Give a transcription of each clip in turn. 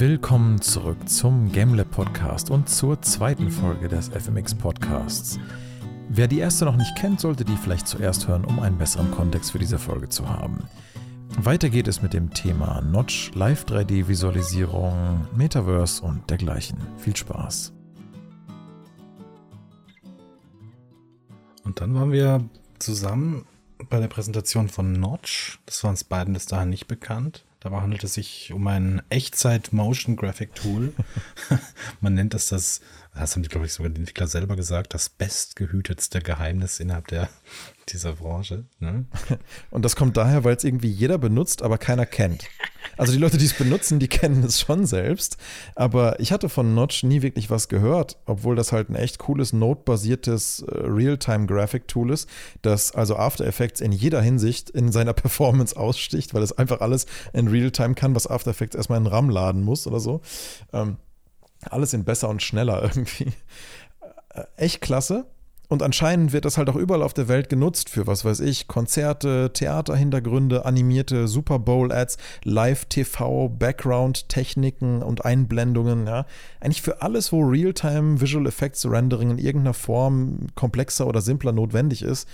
Willkommen zurück zum GameLab Podcast und zur zweiten Folge des FMX Podcasts. Wer die erste noch nicht kennt, sollte die vielleicht zuerst hören, um einen besseren Kontext für diese Folge zu haben. Weiter geht es mit dem Thema Notch, Live 3D-Visualisierung, Metaverse und dergleichen. Viel Spaß. Und dann waren wir zusammen bei der Präsentation von Notch. Das war uns beiden bis dahin nicht bekannt. Dabei handelt es sich um ein Echtzeit-Motion-Graphic-Tool. Man nennt das das, das haben die, glaube ich, sogar die Entwickler selber gesagt, das bestgehütetste Geheimnis innerhalb der, dieser Branche. Ne? Und das kommt daher, weil es irgendwie jeder benutzt, aber keiner kennt. Also die Leute, die es benutzen, die kennen es schon selbst. Aber ich hatte von Notch nie wirklich was gehört, obwohl das halt ein echt cooles Node-basiertes äh, Real-Time-Graphic-Tool ist, das also After Effects in jeder Hinsicht in seiner Performance aussticht, weil es einfach alles in Real-Time kann, was After Effects erstmal in RAM laden muss oder so. Ähm, alles in besser und schneller irgendwie. Äh, echt klasse. Und anscheinend wird das halt auch überall auf der Welt genutzt für, was weiß ich, Konzerte, Theaterhintergründe, animierte Super Bowl-Ads, Live-TV, Background-Techniken und Einblendungen, ja. Eigentlich für alles, wo Real-Time Visual Effects Rendering in irgendeiner Form komplexer oder simpler notwendig ist,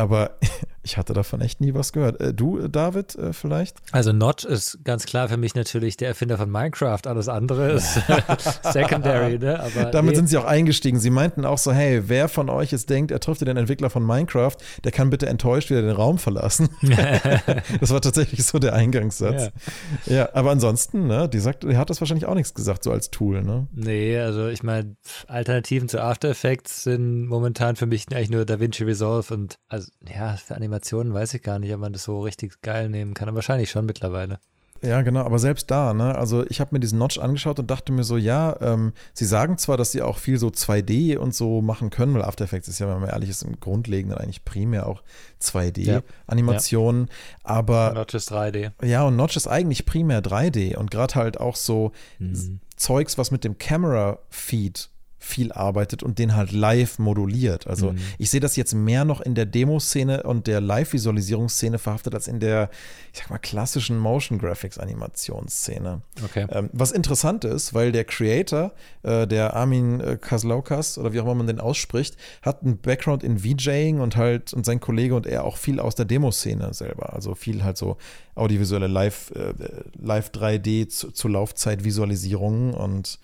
aber ich hatte davon echt nie was gehört. Äh, du, David, äh, vielleicht? Also Notch ist ganz klar für mich natürlich der Erfinder von Minecraft. Alles andere ist secondary. Ne? Aber Damit nee. sind sie auch eingestiegen. Sie meinten auch so, hey, wer von euch jetzt denkt, er trifft den Entwickler von Minecraft, der kann bitte enttäuscht wieder den Raum verlassen. das war tatsächlich so der Eingangssatz. Ja, ja aber ansonsten, ne, die, sagt, die hat das wahrscheinlich auch nichts gesagt, so als Tool. Ne? Nee, also ich meine, Alternativen zu After Effects sind momentan für mich eigentlich nur DaVinci Resolve und also ja, für Animationen weiß ich gar nicht, ob man das so richtig geil nehmen kann. Aber wahrscheinlich schon mittlerweile. Ja, genau, aber selbst da, ne, also ich habe mir diesen Notch angeschaut und dachte mir so, ja, ähm, sie sagen zwar, dass sie auch viel so 2D und so machen können, weil After Effects ist ja, wenn man ehrlich ist, im Grundlegenden eigentlich primär auch 2D-Animationen, ja. aber. Notch ist 3D. Ja, und Notch ist eigentlich primär 3D und gerade halt auch so mhm. Zeugs, was mit dem Camera-Feed viel arbeitet und den halt live moduliert. Also mhm. ich sehe das jetzt mehr noch in der Demo-Szene und der Live-Visualisierungsszene verhaftet als in der, ich sag mal, klassischen Motion Graphics-Animationsszene. Okay. Ähm, was interessant ist, weil der Creator, äh, der Armin äh, Kaslaukas oder wie auch immer man den ausspricht, hat einen Background in VJing und halt und sein Kollege und er auch viel aus der Demo-Szene selber. Also viel halt so audiovisuelle Live, äh, Live 3D zu, zu Laufzeit-Visualisierungen und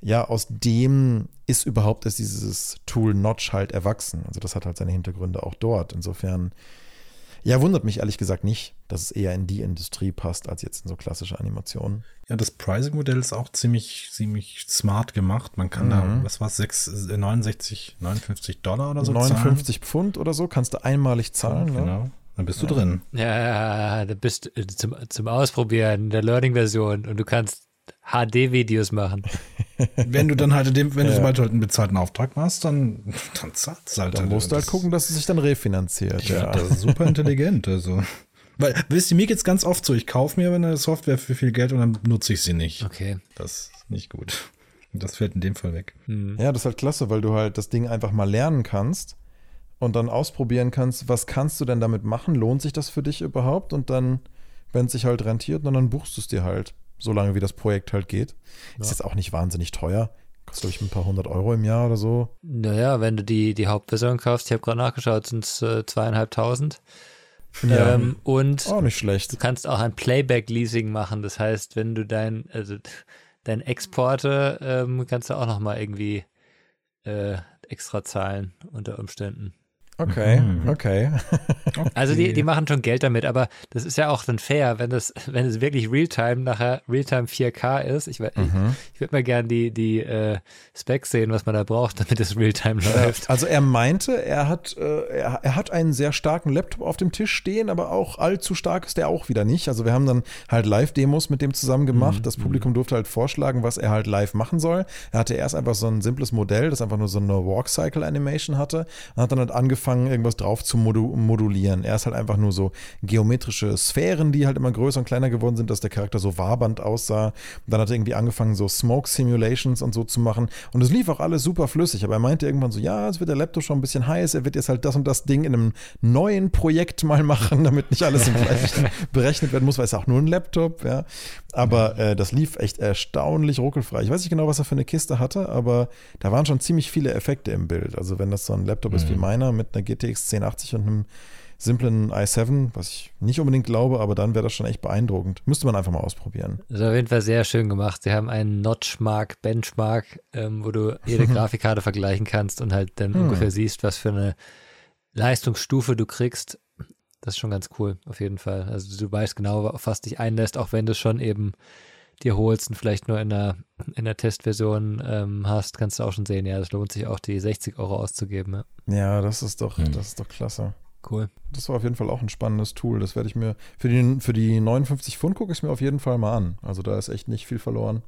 ja, aus dem ist überhaupt ist dieses Tool Notch halt erwachsen. Also das hat halt seine Hintergründe auch dort. Insofern, ja, wundert mich ehrlich gesagt nicht, dass es eher in die Industrie passt, als jetzt in so klassische Animationen. Ja, das Pricing-Modell ist auch ziemlich, ziemlich smart gemacht. Man kann mhm. da, was war es, 69, 59 Dollar oder so 59 zahlen. Pfund oder so kannst du einmalig zahlen. Ja, ne? genau. Dann bist du ja. drin. Ja, da bist du zum, zum Ausprobieren der Learning-Version und du kannst HD-Videos machen. wenn du dann halt, dem, wenn ja. du halt einen bezahlten Auftrag machst, dann, dann zahlst du halt. Dann musst du halt gucken, dass es sich dann refinanziert. Ja, das ist super intelligent. Also. Weil, wisst ihr, mir geht's ganz oft so, ich kaufe mir eine Software für viel Geld und dann nutze ich sie nicht. Okay. Das ist nicht gut. Das fällt in dem Fall weg. Hm. Ja, das ist halt klasse, weil du halt das Ding einfach mal lernen kannst und dann ausprobieren kannst, was kannst du denn damit machen? Lohnt sich das für dich überhaupt? Und dann, wenn es sich halt rentiert, dann, dann buchst du es dir halt solange wie das Projekt halt geht. Ja. Ist jetzt auch nicht wahnsinnig teuer. Kostet, glaube ich, ein paar hundert Euro im Jahr oder so. Naja, wenn du die, die Hauptversion kaufst, ich habe gerade nachgeschaut, sind es äh, zweieinhalbtausend. Ja, ähm, und auch nicht schlecht. Du kannst auch ein Playback-Leasing machen. Das heißt, wenn du dein, also dein Exporte ähm, kannst du auch nochmal irgendwie äh, extra zahlen unter Umständen. Okay, mhm. okay. Also die, die machen schon Geld damit, aber das ist ja auch dann fair, wenn das, wenn es wirklich Realtime nachher Realtime 4K ist. Ich, mhm. ich, ich würde mal gerne die, die äh, Specs sehen, was man da braucht, damit es Realtime läuft. Also er meinte, er hat, äh, er, er hat einen sehr starken Laptop auf dem Tisch stehen, aber auch allzu stark ist der auch wieder nicht. Also wir haben dann halt Live-Demos mit dem zusammen gemacht. Mhm. Das Publikum durfte halt vorschlagen, was er halt live machen soll. Er hatte erst einfach so ein simples Modell, das einfach nur so eine Walk-Cycle-Animation hatte und hat dann halt angefangen, irgendwas drauf zu modu modulieren. Er ist halt einfach nur so geometrische Sphären, die halt immer größer und kleiner geworden sind, dass der Charakter so wabernd aussah. Und dann hat er irgendwie angefangen, so Smoke Simulations und so zu machen. Und es lief auch alles super flüssig. Aber er meinte irgendwann so, ja, es wird der Laptop schon ein bisschen heiß. Er wird jetzt halt das und das Ding in einem neuen Projekt mal machen, damit nicht alles im gleichen berechnet werden muss, weil es auch nur ein Laptop, ja. Aber äh, das lief echt erstaunlich ruckelfrei. Ich weiß nicht genau, was er für eine Kiste hatte, aber da waren schon ziemlich viele Effekte im Bild. Also wenn das so ein Laptop mhm. ist wie mhm. meiner mit einer GTX 1080 und einem simplen i7, was ich nicht unbedingt glaube, aber dann wäre das schon echt beeindruckend. Müsste man einfach mal ausprobieren. Das ist auf jeden Fall sehr schön gemacht. Sie haben einen Notchmark, Benchmark, ähm, wo du jede Grafikkarte vergleichen kannst und halt dann hm. ungefähr siehst, was für eine Leistungsstufe du kriegst. Das ist schon ganz cool, auf jeden Fall. Also du weißt genau, auf was dich einlässt, auch wenn du schon eben dir holst und vielleicht nur in der, in der Testversion ähm, hast, kannst du auch schon sehen, ja, das lohnt sich auch, die 60 Euro auszugeben. Ja, ja das ist doch, mhm. das ist doch klasse. Cool. Das war auf jeden Fall auch ein spannendes Tool. Das werde ich mir, für die, für die 59 Pfund gucke ich es mir auf jeden Fall mal an. Also da ist echt nicht viel verloren.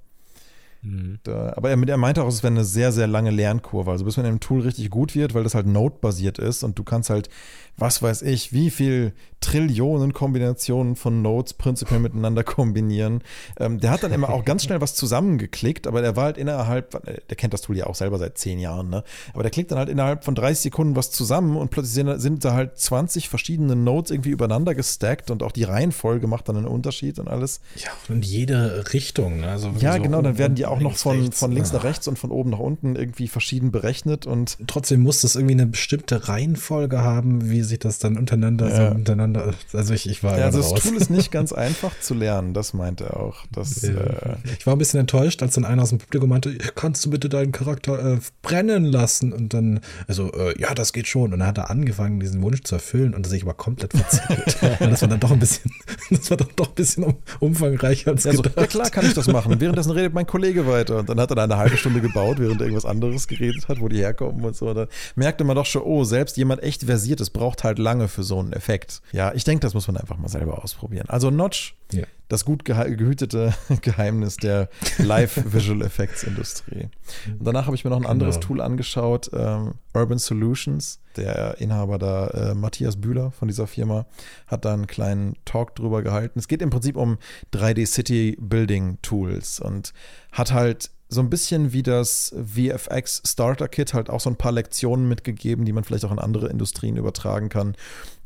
Mhm. Da, aber er, er, meinte auch, es wäre eine sehr, sehr lange Lernkurve. Also bis man im Tool richtig gut wird, weil das halt Node-basiert ist und du kannst halt, was weiß ich, wie viel Trillionen Kombinationen von Nodes prinzipiell miteinander kombinieren. Ähm, der hat dann immer auch ganz schnell was zusammengeklickt, aber der war halt innerhalb, äh, der kennt das Tool ja auch selber seit zehn Jahren, ne? Aber der klickt dann halt innerhalb von 30 Sekunden was zusammen und plötzlich sind, sind da halt 20 verschiedene Nodes irgendwie übereinander gestackt und auch die Reihenfolge macht dann einen Unterschied und alles. Ja, in jede Richtung. Ne? Also ja, so genau, dann werden die auch noch von, rechts. von links nach rechts und von oben nach unten irgendwie verschieden berechnet und trotzdem muss das irgendwie eine bestimmte Reihenfolge haben, wie sich das dann untereinander ja. so untereinander also ich, ich war ja, also das raus. Tool ist nicht ganz einfach zu lernen, das meint er auch. Das, ja. äh, ich war ein bisschen enttäuscht, als dann einer aus dem Publikum meinte, kannst du bitte deinen Charakter äh, brennen lassen? Und dann, also, äh, ja, das geht schon. Und dann hat er angefangen, diesen Wunsch zu erfüllen und das sich aber komplett verzweifelt. das war dann doch ein bisschen, das war dann doch ein bisschen um, umfangreicher als ja, gedacht. So, ja klar kann ich das machen. Währenddessen redet mein Kollege weiter. Und dann hat er da eine halbe Stunde gebaut, während er irgendwas anderes geredet hat, wo die herkommen und so. Und dann merkte man doch schon, oh, selbst jemand echt versiert ist, braucht halt lange für so einen Effekt. Ja, ich denke, das muss man einfach mal selber ausprobieren. Also Notch, ja. Das gut gehütete Geheimnis der Live-Visual Effects-Industrie. Und danach habe ich mir noch ein anderes genau. Tool angeschaut, ähm, Urban Solutions. Der Inhaber da, äh, Matthias Bühler von dieser Firma, hat da einen kleinen Talk drüber gehalten. Es geht im Prinzip um 3D-City-Building-Tools und hat halt so ein bisschen wie das VFX Starter Kit halt auch so ein paar Lektionen mitgegeben, die man vielleicht auch in andere Industrien übertragen kann.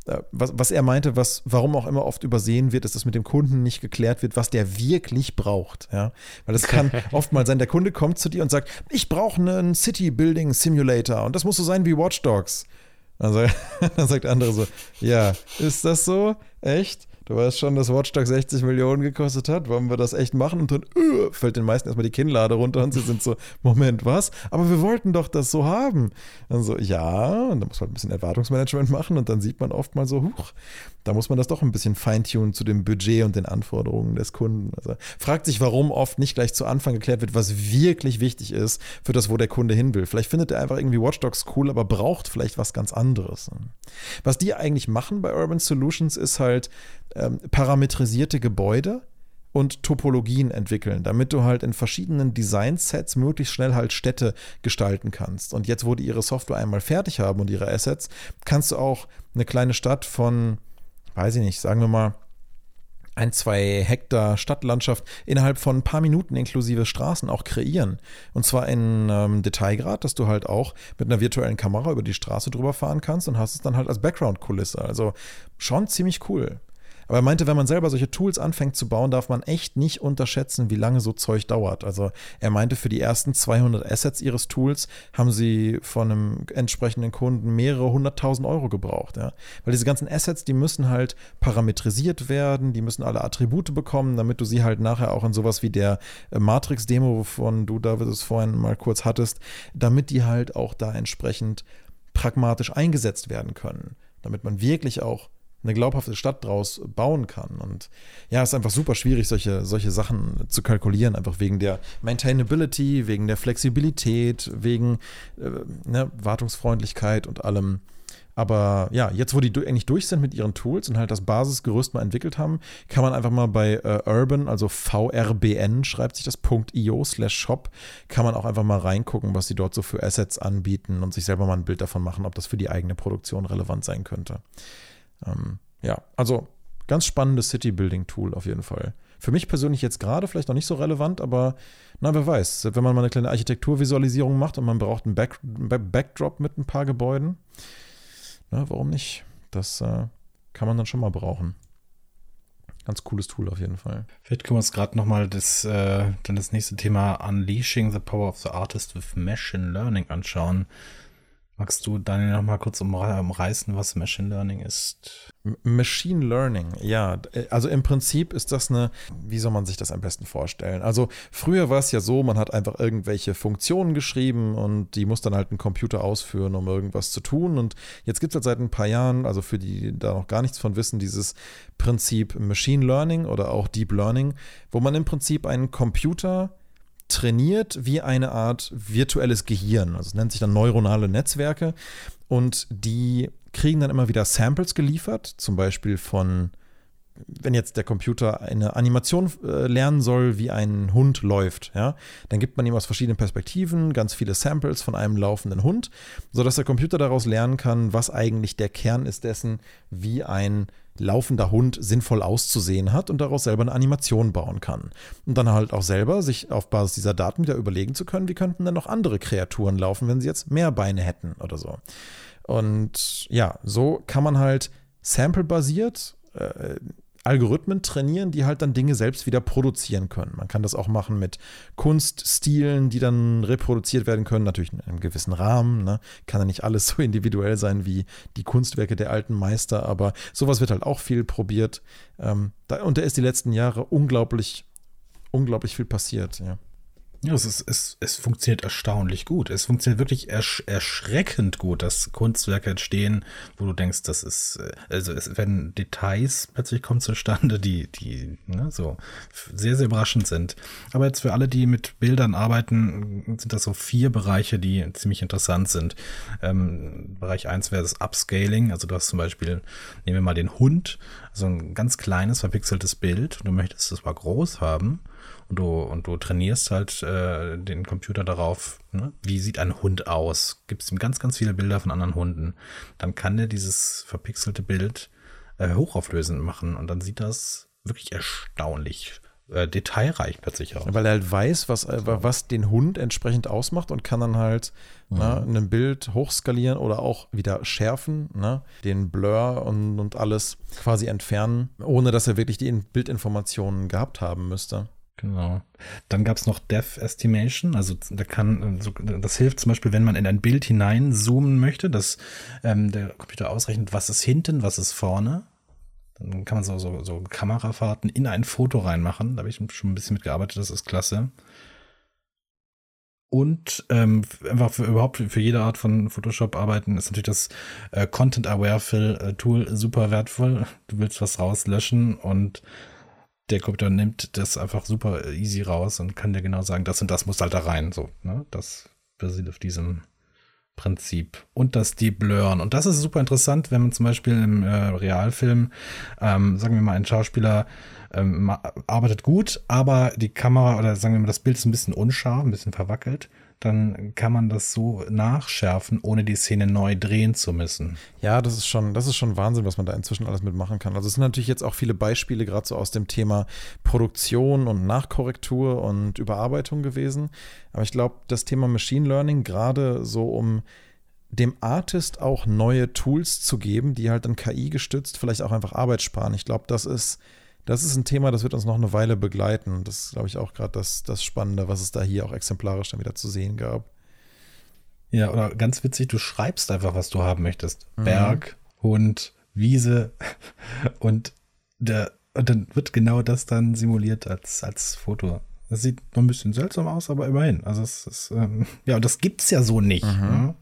Äh, was, was er meinte, was, warum auch immer oft übersehen wird, ist, dass mit dem Kunden nicht geklärt wird, was der wirklich braucht. Ja? Weil es kann oft mal sein, der Kunde kommt zu dir und sagt, ich brauche einen City Building Simulator und das muss so sein wie Watch Dogs. Dann sagt, dann sagt der andere so, ja, ist das so? Echt? Du weißt schon, dass Watchdog 60 Millionen gekostet hat. Wollen wir das echt machen? Und dann uh, fällt den meisten erstmal die Kinnlade runter und sie sind so, Moment, was? Aber wir wollten doch das so haben. Dann so, ja, und dann muss man ein bisschen Erwartungsmanagement machen und dann sieht man oft mal so, huch, da muss man das doch ein bisschen feintunen zu dem Budget und den Anforderungen des Kunden. Also fragt sich, warum oft nicht gleich zu Anfang geklärt wird, was wirklich wichtig ist für das, wo der Kunde hin will. Vielleicht findet er einfach irgendwie Watchdogs cool, aber braucht vielleicht was ganz anderes. Was die eigentlich machen bei Urban Solutions ist halt, ähm, parametrisierte Gebäude und Topologien entwickeln, damit du halt in verschiedenen Design-Sets möglichst schnell halt Städte gestalten kannst. Und jetzt, wo die ihre Software einmal fertig haben und ihre Assets, kannst du auch eine kleine Stadt von, weiß ich nicht, sagen wir mal, ein, zwei Hektar Stadtlandschaft innerhalb von ein paar Minuten inklusive Straßen auch kreieren. Und zwar in ähm, Detailgrad, dass du halt auch mit einer virtuellen Kamera über die Straße drüber fahren kannst und hast es dann halt als Background-Kulisse. Also schon ziemlich cool. Aber er meinte, wenn man selber solche Tools anfängt zu bauen, darf man echt nicht unterschätzen, wie lange so Zeug dauert. Also er meinte, für die ersten 200 Assets ihres Tools haben sie von einem entsprechenden Kunden mehrere hunderttausend Euro gebraucht. Ja? Weil diese ganzen Assets, die müssen halt parametrisiert werden, die müssen alle Attribute bekommen, damit du sie halt nachher auch in sowas wie der äh, Matrix-Demo, wovon du, David, es vorhin mal kurz hattest, damit die halt auch da entsprechend pragmatisch eingesetzt werden können. Damit man wirklich auch eine glaubhafte Stadt draus bauen kann. Und ja, es ist einfach super schwierig, solche, solche Sachen zu kalkulieren, einfach wegen der Maintainability, wegen der Flexibilität, wegen äh, ne, Wartungsfreundlichkeit und allem. Aber ja, jetzt, wo die eigentlich durch sind mit ihren Tools und halt das Basisgerüst mal entwickelt haben, kann man einfach mal bei äh, Urban, also VRBN, schreibt sich das .io slash shop, kann man auch einfach mal reingucken, was sie dort so für Assets anbieten und sich selber mal ein Bild davon machen, ob das für die eigene Produktion relevant sein könnte. Ähm, ja, also ganz spannendes City-Building-Tool auf jeden Fall. Für mich persönlich jetzt gerade vielleicht noch nicht so relevant, aber na, wer weiß, wenn man mal eine kleine Architekturvisualisierung macht und man braucht einen Back Backdrop mit ein paar Gebäuden, na, warum nicht? Das äh, kann man dann schon mal brauchen. Ganz cooles Tool auf jeden Fall. Vielleicht können wir uns gerade nochmal das, äh, das nächste Thema Unleashing the Power of the Artist with Machine Learning anschauen. Magst du Daniel noch mal kurz umreißen, was Machine Learning ist? Machine Learning, ja. Also im Prinzip ist das eine, wie soll man sich das am besten vorstellen? Also früher war es ja so, man hat einfach irgendwelche Funktionen geschrieben und die muss dann halt ein Computer ausführen, um irgendwas zu tun. Und jetzt gibt es halt seit ein paar Jahren, also für die, die da noch gar nichts von wissen, dieses Prinzip Machine Learning oder auch Deep Learning, wo man im Prinzip einen Computer trainiert wie eine Art virtuelles Gehirn. Also es nennt sich dann neuronale Netzwerke. Und die kriegen dann immer wieder Samples geliefert, zum Beispiel von, wenn jetzt der Computer eine Animation äh, lernen soll, wie ein Hund läuft, ja, dann gibt man ihm aus verschiedenen Perspektiven ganz viele Samples von einem laufenden Hund, sodass der Computer daraus lernen kann, was eigentlich der Kern ist dessen, wie ein laufender Hund sinnvoll auszusehen hat und daraus selber eine Animation bauen kann. Und dann halt auch selber sich auf Basis dieser Daten wieder überlegen zu können, wie könnten denn noch andere Kreaturen laufen, wenn sie jetzt mehr Beine hätten oder so. Und ja, so kann man halt sample-basiert äh, Algorithmen trainieren, die halt dann Dinge selbst wieder produzieren können. Man kann das auch machen mit Kunststilen, die dann reproduziert werden können, natürlich in einem gewissen Rahmen. Ne? Kann ja nicht alles so individuell sein wie die Kunstwerke der alten Meister, aber sowas wird halt auch viel probiert. Ähm, da, und da ist die letzten Jahre unglaublich, unglaublich viel passiert. Ja. Ja, es, ist, es, es funktioniert erstaunlich gut. Es funktioniert wirklich ersch erschreckend gut, dass Kunstwerke entstehen, wo du denkst, das ist, äh, also es werden Details plötzlich kommen zustande, die, die ne, so sehr, sehr überraschend sind. Aber jetzt für alle, die mit Bildern arbeiten, sind das so vier Bereiche, die ziemlich interessant sind. Ähm, Bereich eins wäre das Upscaling. Also du hast zum Beispiel, nehmen wir mal den Hund, so ein ganz kleines, verpixeltes Bild. Du möchtest es mal groß haben und du, und du trainierst halt äh, den Computer darauf, ne? wie sieht ein Hund aus? Gibst ihm ganz, ganz viele Bilder von anderen Hunden. Dann kann der dieses verpixelte Bild äh, hochauflösend machen und dann sieht das wirklich erstaunlich äh, detailreich plötzlich aus. Weil er halt weiß, was, äh, was den Hund entsprechend ausmacht und kann dann halt mhm. ne, ein Bild hochskalieren oder auch wieder schärfen, ne, den Blur und, und alles quasi entfernen, ohne dass er wirklich die Bildinformationen gehabt haben müsste. Genau. Dann gab es noch Depth Estimation, also da kann, das hilft zum Beispiel, wenn man in ein Bild hineinzoomen möchte, dass ähm, der Computer ausrechnet, was ist hinten, was ist vorne. Dann kann man so, so, so Kamerafahrten in ein Foto reinmachen. Da habe ich schon ein bisschen mitgearbeitet, das ist klasse. Und ähm, einfach für, überhaupt für jede Art von Photoshop arbeiten ist natürlich das äh, Content Aware Fill äh, Tool super wertvoll. Du willst was rauslöschen und der Computer nimmt das einfach super easy raus und kann dir genau sagen, das und das muss halt da rein. So, ne? Das basiert auf diesem Prinzip. Und das Learn. Und das ist super interessant, wenn man zum Beispiel im äh, Realfilm, ähm, sagen wir mal, ein Schauspieler ähm, arbeitet gut, aber die Kamera oder sagen wir mal, das Bild ist ein bisschen unscharf, ein bisschen verwackelt dann kann man das so nachschärfen, ohne die Szene neu drehen zu müssen. Ja, das ist schon, das ist schon Wahnsinn, was man da inzwischen alles mitmachen kann. Also es sind natürlich jetzt auch viele Beispiele gerade so aus dem Thema Produktion und Nachkorrektur und Überarbeitung gewesen. Aber ich glaube, das Thema Machine Learning, gerade so um dem Artist auch neue Tools zu geben, die halt dann KI gestützt vielleicht auch einfach Arbeit sparen. Ich glaube, das ist das ist ein Thema, das wird uns noch eine Weile begleiten. Das ist, glaube ich, auch gerade das, das Spannende, was es da hier auch exemplarisch dann wieder zu sehen gab. Ja, oder ganz witzig, du schreibst einfach, was du haben möchtest. Mhm. Berg, Hund, Wiese und, der, und dann wird genau das dann simuliert als, als Foto. Das sieht noch ein bisschen seltsam aus, aber immerhin. Also es ist, ähm, ja, und das gibt's ja so nicht. Mhm. Ja?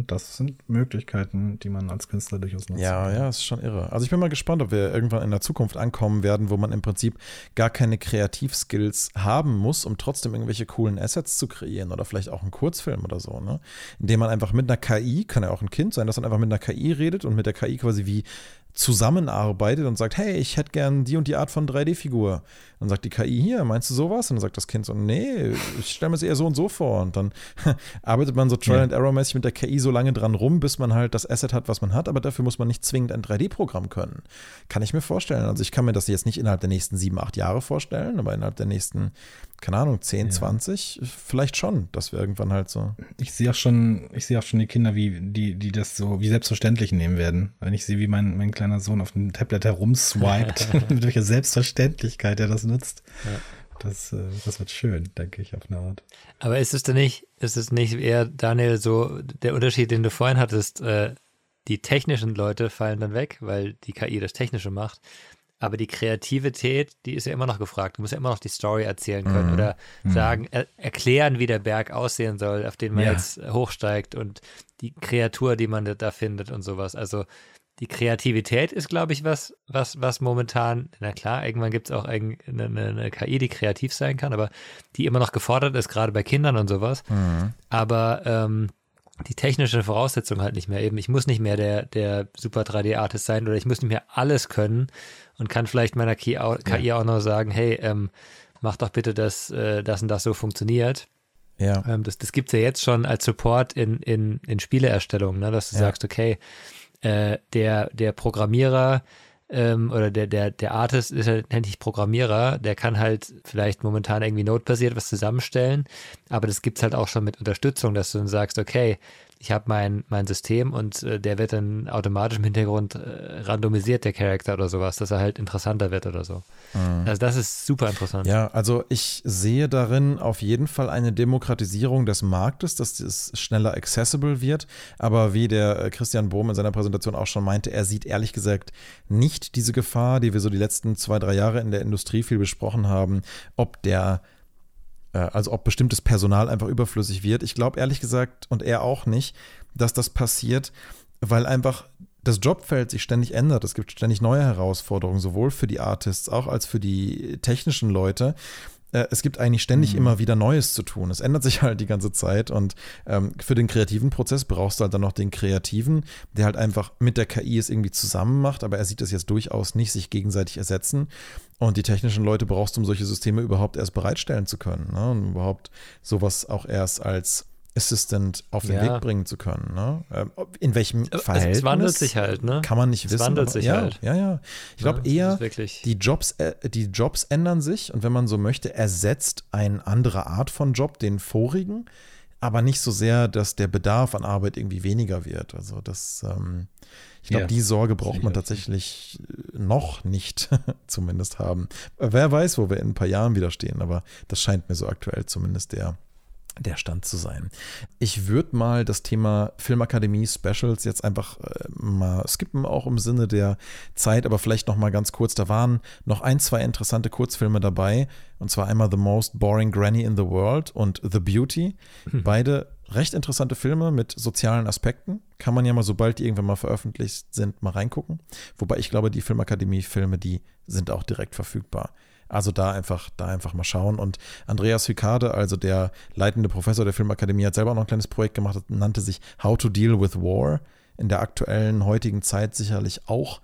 Und das sind Möglichkeiten, die man als Künstler durchaus kann. Ja, ja, ist schon irre. Also ich bin mal gespannt, ob wir irgendwann in der Zukunft ankommen werden, wo man im Prinzip gar keine Kreativskills haben muss, um trotzdem irgendwelche coolen Assets zu kreieren oder vielleicht auch einen Kurzfilm oder so, ne? Indem man einfach mit einer KI, kann ja auch ein Kind sein, dass man einfach mit einer KI redet und mit der KI quasi wie zusammenarbeitet und sagt, hey, ich hätte gern die und die Art von 3D-Figur. Dann sagt die KI hier, meinst du sowas? Und dann sagt das Kind so, nee, ich stelle mir es eher so und so vor. Und dann arbeitet man so Trial ja. and Error-mäßig mit der KI so lange dran rum, bis man halt das Asset hat, was man hat, aber dafür muss man nicht zwingend ein 3D-Programm können. Kann ich mir vorstellen. Also ich kann mir das jetzt nicht innerhalb der nächsten sieben, acht Jahre vorstellen, aber innerhalb der nächsten, keine Ahnung, 10, ja. 20, vielleicht schon, dass wir irgendwann halt so. Ich sehe auch schon, ich sehe auch schon die Kinder, wie, die, die das so wie selbstverständlich nehmen werden. Wenn ich sehe, wie mein, mein kleiner Sohn auf dem Tablet herumswiped, mit welcher Selbstverständlichkeit er das nutzt. Ja. Das, äh, das wird schön, denke ich, auf eine Art. Aber ist es denn nicht, ist es nicht eher, Daniel, so der Unterschied, den du vorhin hattest, äh, die technischen Leute fallen dann weg, weil die KI das Technische macht. Aber die Kreativität, die ist ja immer noch gefragt. Du musst ja immer noch die Story erzählen können mhm. oder mhm. sagen, er, erklären, wie der Berg aussehen soll, auf den man ja. jetzt hochsteigt und die Kreatur, die man da findet und sowas. Also die Kreativität ist, glaube ich, was, was, was momentan, na klar, irgendwann gibt es auch eine, eine, eine, KI, die kreativ sein kann, aber die immer noch gefordert ist, gerade bei Kindern und sowas. Mhm. Aber ähm, die technische Voraussetzung halt nicht mehr eben. Ich muss nicht mehr der, der Super 3D-Artist sein oder ich muss nicht mehr alles können und kann vielleicht meiner KI auch, ja. auch noch sagen, hey, ähm, mach doch bitte, dass äh, das und das so funktioniert. Ja. Ähm, das das gibt es ja jetzt schon als Support in, in, in Spieleerstellung, ne? dass du ja. sagst, okay, äh, der, der Programmierer ähm, oder der, der, der Artist ist halt nennt sich Programmierer, der kann halt vielleicht momentan irgendwie notebasiert was zusammenstellen, aber das gibt es halt auch schon mit Unterstützung, dass du dann sagst, okay, ich habe mein, mein System und äh, der wird dann automatisch im Hintergrund äh, randomisiert, der Charakter oder sowas, dass er halt interessanter wird oder so. Mhm. Also das ist super interessant. Ja, also ich sehe darin auf jeden Fall eine Demokratisierung des Marktes, dass es schneller accessible wird. Aber wie der äh, Christian Bohm in seiner Präsentation auch schon meinte, er sieht ehrlich gesagt nicht diese Gefahr, die wir so die letzten zwei, drei Jahre in der Industrie viel besprochen haben, ob der also ob bestimmtes Personal einfach überflüssig wird. Ich glaube ehrlich gesagt und er auch nicht, dass das passiert, weil einfach das Jobfeld sich ständig ändert. Es gibt ständig neue Herausforderungen, sowohl für die Artists auch als für die technischen Leute. Äh, es gibt eigentlich ständig mhm. immer wieder Neues zu tun. Es ändert sich halt die ganze Zeit und ähm, für den kreativen Prozess brauchst du halt dann noch den Kreativen, der halt einfach mit der KI es irgendwie zusammen macht, aber er sieht es jetzt durchaus nicht sich gegenseitig ersetzen. Und die technischen Leute brauchst du, um solche Systeme überhaupt erst bereitstellen zu können. Ne? Und überhaupt sowas auch erst als Assistant auf den ja. Weg bringen zu können. Ne? Ähm, in welchem Verhältnis? Es wandelt sich halt, ne? Kann man nicht es wissen. Es wandelt sich ja, halt. Ja, ja. Ich glaube ja, eher, die Jobs, äh, die Jobs ändern sich und wenn man so möchte, ersetzt eine andere Art von Job den vorigen, aber nicht so sehr, dass der Bedarf an Arbeit irgendwie weniger wird. Also das, ähm, ich glaube, die Sorge braucht man tatsächlich äh, noch nicht zumindest haben. Wer weiß, wo wir in ein paar Jahren wieder stehen, aber das scheint mir so aktuell zumindest der der Stand zu sein. Ich würde mal das Thema Filmakademie Specials jetzt einfach äh, mal skippen, auch im Sinne der Zeit, aber vielleicht noch mal ganz kurz. Da waren noch ein, zwei interessante Kurzfilme dabei, und zwar einmal The Most Boring Granny in the World und The Beauty. Mhm. Beide recht interessante Filme mit sozialen Aspekten. Kann man ja mal, sobald die irgendwann mal veröffentlicht sind, mal reingucken. Wobei ich glaube, die Filmakademie-Filme, die sind auch direkt verfügbar. Also da einfach, da einfach mal schauen. Und Andreas Hykade, also der leitende Professor der Filmakademie, hat selber noch ein kleines Projekt gemacht, nannte sich How to Deal with War. In der aktuellen, heutigen Zeit sicherlich auch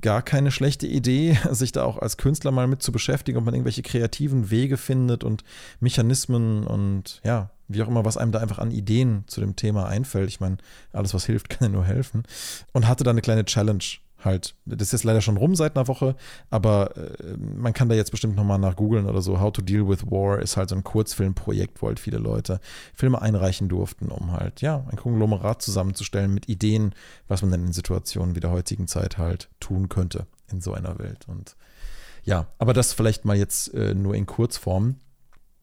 gar keine schlechte Idee, sich da auch als Künstler mal mit zu beschäftigen, ob man irgendwelche kreativen Wege findet und Mechanismen und ja, wie auch immer, was einem da einfach an Ideen zu dem Thema einfällt. Ich meine, alles, was hilft, kann ja nur helfen. Und hatte da eine kleine Challenge halt, das ist jetzt leider schon rum seit einer Woche, aber äh, man kann da jetzt bestimmt nochmal nach googeln oder so. How to Deal with War ist halt so ein Kurzfilmprojekt, wo halt viele Leute Filme einreichen durften, um halt, ja, ein Konglomerat zusammenzustellen mit Ideen, was man dann in Situationen wie der heutigen Zeit halt tun könnte in so einer Welt. Und ja, aber das vielleicht mal jetzt äh, nur in Kurzform.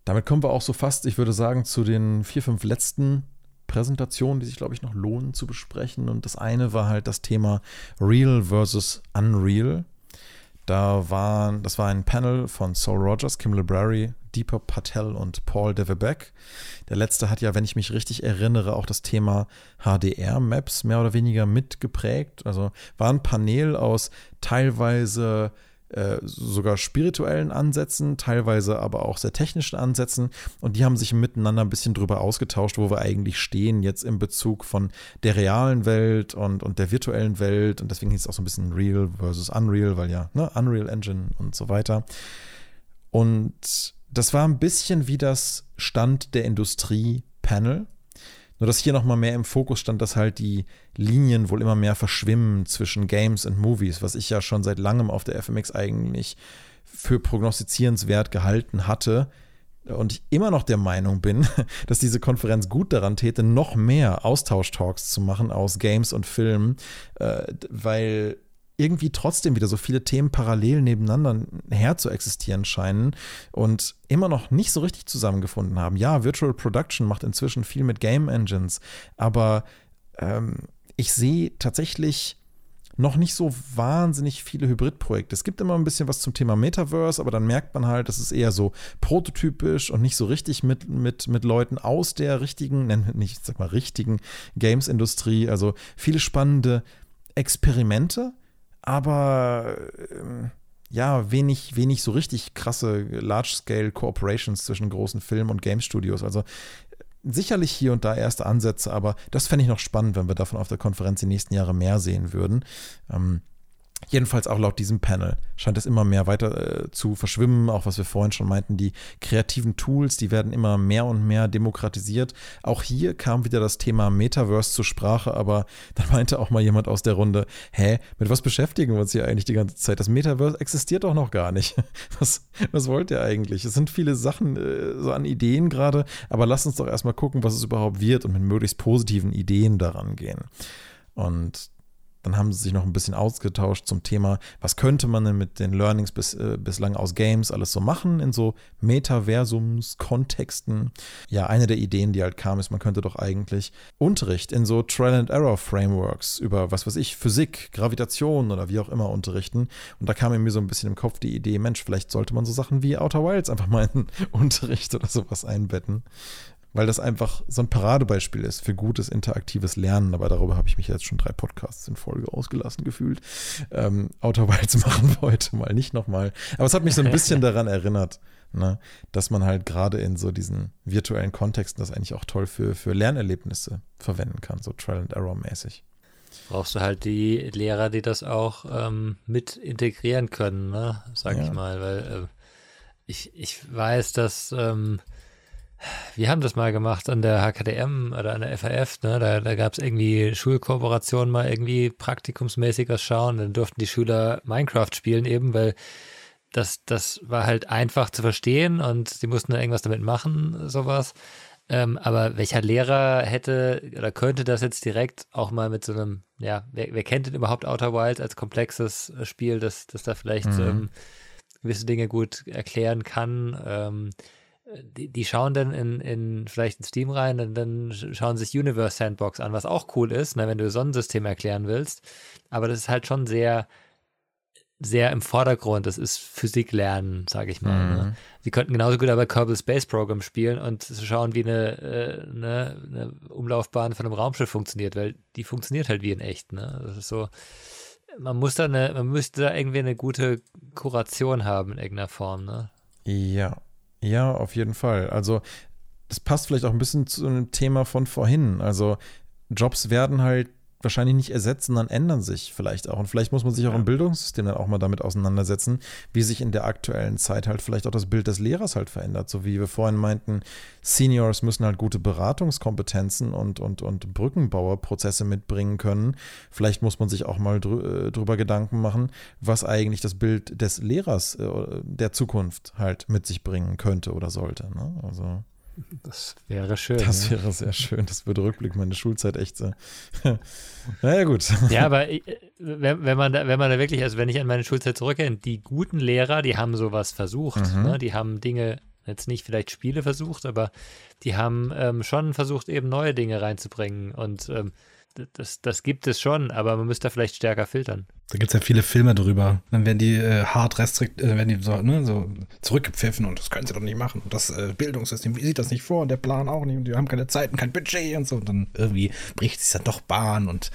Damit kommen wir auch so fast, ich würde sagen, zu den vier, fünf letzten Präsentationen, die sich, glaube ich, noch lohnen zu besprechen. Und das eine war halt das Thema Real versus Unreal. Da waren, das war ein Panel von Saul Rogers, Kim Library, Deepa Patel und Paul Devebeck. Der letzte hat ja, wenn ich mich richtig erinnere, auch das Thema HDR-Maps mehr oder weniger mitgeprägt. Also war ein Panel aus teilweise sogar spirituellen Ansätzen, teilweise aber auch sehr technischen Ansätzen. Und die haben sich miteinander ein bisschen drüber ausgetauscht, wo wir eigentlich stehen jetzt in Bezug von der realen Welt und, und der virtuellen Welt. Und deswegen hieß es auch so ein bisschen Real versus Unreal, weil ja, ne, Unreal Engine und so weiter. Und das war ein bisschen wie das Stand der Industrie-Panel. Nur dass hier nochmal mehr im Fokus stand, dass halt die Linien wohl immer mehr verschwimmen zwischen Games und Movies, was ich ja schon seit langem auf der FMX eigentlich für prognostizierenswert gehalten hatte. Und ich immer noch der Meinung bin, dass diese Konferenz gut daran täte, noch mehr Austauschtalks zu machen aus Games und Filmen, äh, weil irgendwie trotzdem wieder so viele Themen parallel nebeneinander her zu existieren scheinen und immer noch nicht so richtig zusammengefunden haben. Ja, Virtual Production macht inzwischen viel mit Game Engines, aber ähm, ich sehe tatsächlich noch nicht so wahnsinnig viele Hybridprojekte. Es gibt immer ein bisschen was zum Thema Metaverse, aber dann merkt man halt, das ist eher so prototypisch und nicht so richtig mit, mit, mit Leuten aus der richtigen, nenn nicht, sag mal, richtigen Games-Industrie. Also viele spannende Experimente, aber ähm, ja, wenig, wenig so richtig krasse Large-Scale Cooperations zwischen großen Film- und Game-Studios. Also sicherlich hier und da erste Ansätze, aber das fände ich noch spannend, wenn wir davon auf der Konferenz die nächsten Jahre mehr sehen würden. Ähm, Jedenfalls auch laut diesem Panel scheint es immer mehr weiter äh, zu verschwimmen. Auch was wir vorhin schon meinten, die kreativen Tools, die werden immer mehr und mehr demokratisiert. Auch hier kam wieder das Thema Metaverse zur Sprache, aber dann meinte auch mal jemand aus der Runde, hä, mit was beschäftigen wir uns hier eigentlich die ganze Zeit? Das Metaverse existiert doch noch gar nicht. Was, was wollt ihr eigentlich? Es sind viele Sachen äh, so an Ideen gerade, aber lasst uns doch erstmal gucken, was es überhaupt wird und mit möglichst positiven Ideen daran gehen. Und dann haben sie sich noch ein bisschen ausgetauscht zum Thema, was könnte man denn mit den Learnings bis, äh, bislang aus Games alles so machen in so Metaversums-Kontexten. Ja, eine der Ideen, die halt kam, ist, man könnte doch eigentlich Unterricht in so Trial-and-Error-Frameworks über, was weiß ich, Physik, Gravitation oder wie auch immer unterrichten. Und da kam mir so ein bisschen im Kopf die Idee, Mensch, vielleicht sollte man so Sachen wie Outer Wilds einfach mal in Unterricht oder sowas einbetten weil das einfach so ein Paradebeispiel ist für gutes interaktives Lernen. Aber darüber habe ich mich jetzt schon drei Podcasts in Folge ausgelassen gefühlt. Ähm, Wilds machen wir heute mal nicht nochmal. Aber es hat mich so ein bisschen daran erinnert, ne, dass man halt gerade in so diesen virtuellen Kontexten das eigentlich auch toll für, für Lernerlebnisse verwenden kann, so Trial and Error mäßig. Brauchst du halt die Lehrer, die das auch ähm, mit integrieren können, ne? sag ja. ich mal, weil äh, ich, ich weiß, dass ähm, wir haben das mal gemacht an der HKDM oder an der FAF, ne? Da, da gab es irgendwie Schulkooperationen mal irgendwie praktikumsmäßig was schauen. Dann durften die Schüler Minecraft spielen, eben, weil das, das war halt einfach zu verstehen und sie mussten dann irgendwas damit machen, sowas. Ähm, aber welcher Lehrer hätte oder könnte das jetzt direkt auch mal mit so einem, ja, wer, wer kennt denn überhaupt Outer Wilds als komplexes Spiel, das, das da vielleicht mhm. ähm, gewisse Dinge gut erklären kann? Ähm, die, die schauen dann in, in vielleicht in Steam rein und dann schauen sich Universe Sandbox an, was auch cool ist, ne, wenn du Sonnensystem erklären willst. Aber das ist halt schon sehr, sehr im Vordergrund. Das ist Physik lernen, sage ich mal. Ne? Mhm. Ne? Sie könnten genauso gut aber Kerbal Space Program spielen und schauen, wie eine, äh, eine, eine, Umlaufbahn von einem Raumschiff funktioniert, weil die funktioniert halt wie in echt. Ne? Das ist so. Man muss da eine, man müsste da irgendwie eine gute Kuration haben in irgendeiner Form, ne? Ja, ja, auf jeden Fall. Also, das passt vielleicht auch ein bisschen zu einem Thema von vorhin. Also, Jobs werden halt wahrscheinlich nicht ersetzen, dann ändern sich vielleicht auch. Und vielleicht muss man sich auch im Bildungssystem dann auch mal damit auseinandersetzen, wie sich in der aktuellen Zeit halt vielleicht auch das Bild des Lehrers halt verändert. So wie wir vorhin meinten, Seniors müssen halt gute Beratungskompetenzen und, und, und Brückenbauerprozesse mitbringen können. Vielleicht muss man sich auch mal drü äh, drüber Gedanken machen, was eigentlich das Bild des Lehrers äh, der Zukunft halt mit sich bringen könnte oder sollte. Ne? Also. Das wäre schön. Das ja. wäre sehr schön. Das würde Rückblick meine Schulzeit echt so. naja, gut. Ja, aber äh, wenn, wenn, man da, wenn man da wirklich, also wenn ich an meine Schulzeit zurückgehe, die guten Lehrer, die haben sowas versucht. Mhm. Ne? Die haben Dinge, jetzt nicht vielleicht Spiele versucht, aber die haben ähm, schon versucht, eben neue Dinge reinzubringen. Und ähm, das, das gibt es schon, aber man müsste vielleicht stärker filtern. Da gibt es ja viele Filme drüber. Dann werden die äh, hart restrikt, äh, werden die so, ne, so zurückgepfiffen und das können sie doch nicht machen. Und das äh, Bildungssystem sieht das nicht vor und der Plan auch nicht. Und die haben keine Zeit und kein Budget und so. Und dann irgendwie bricht sich dann doch Bahn und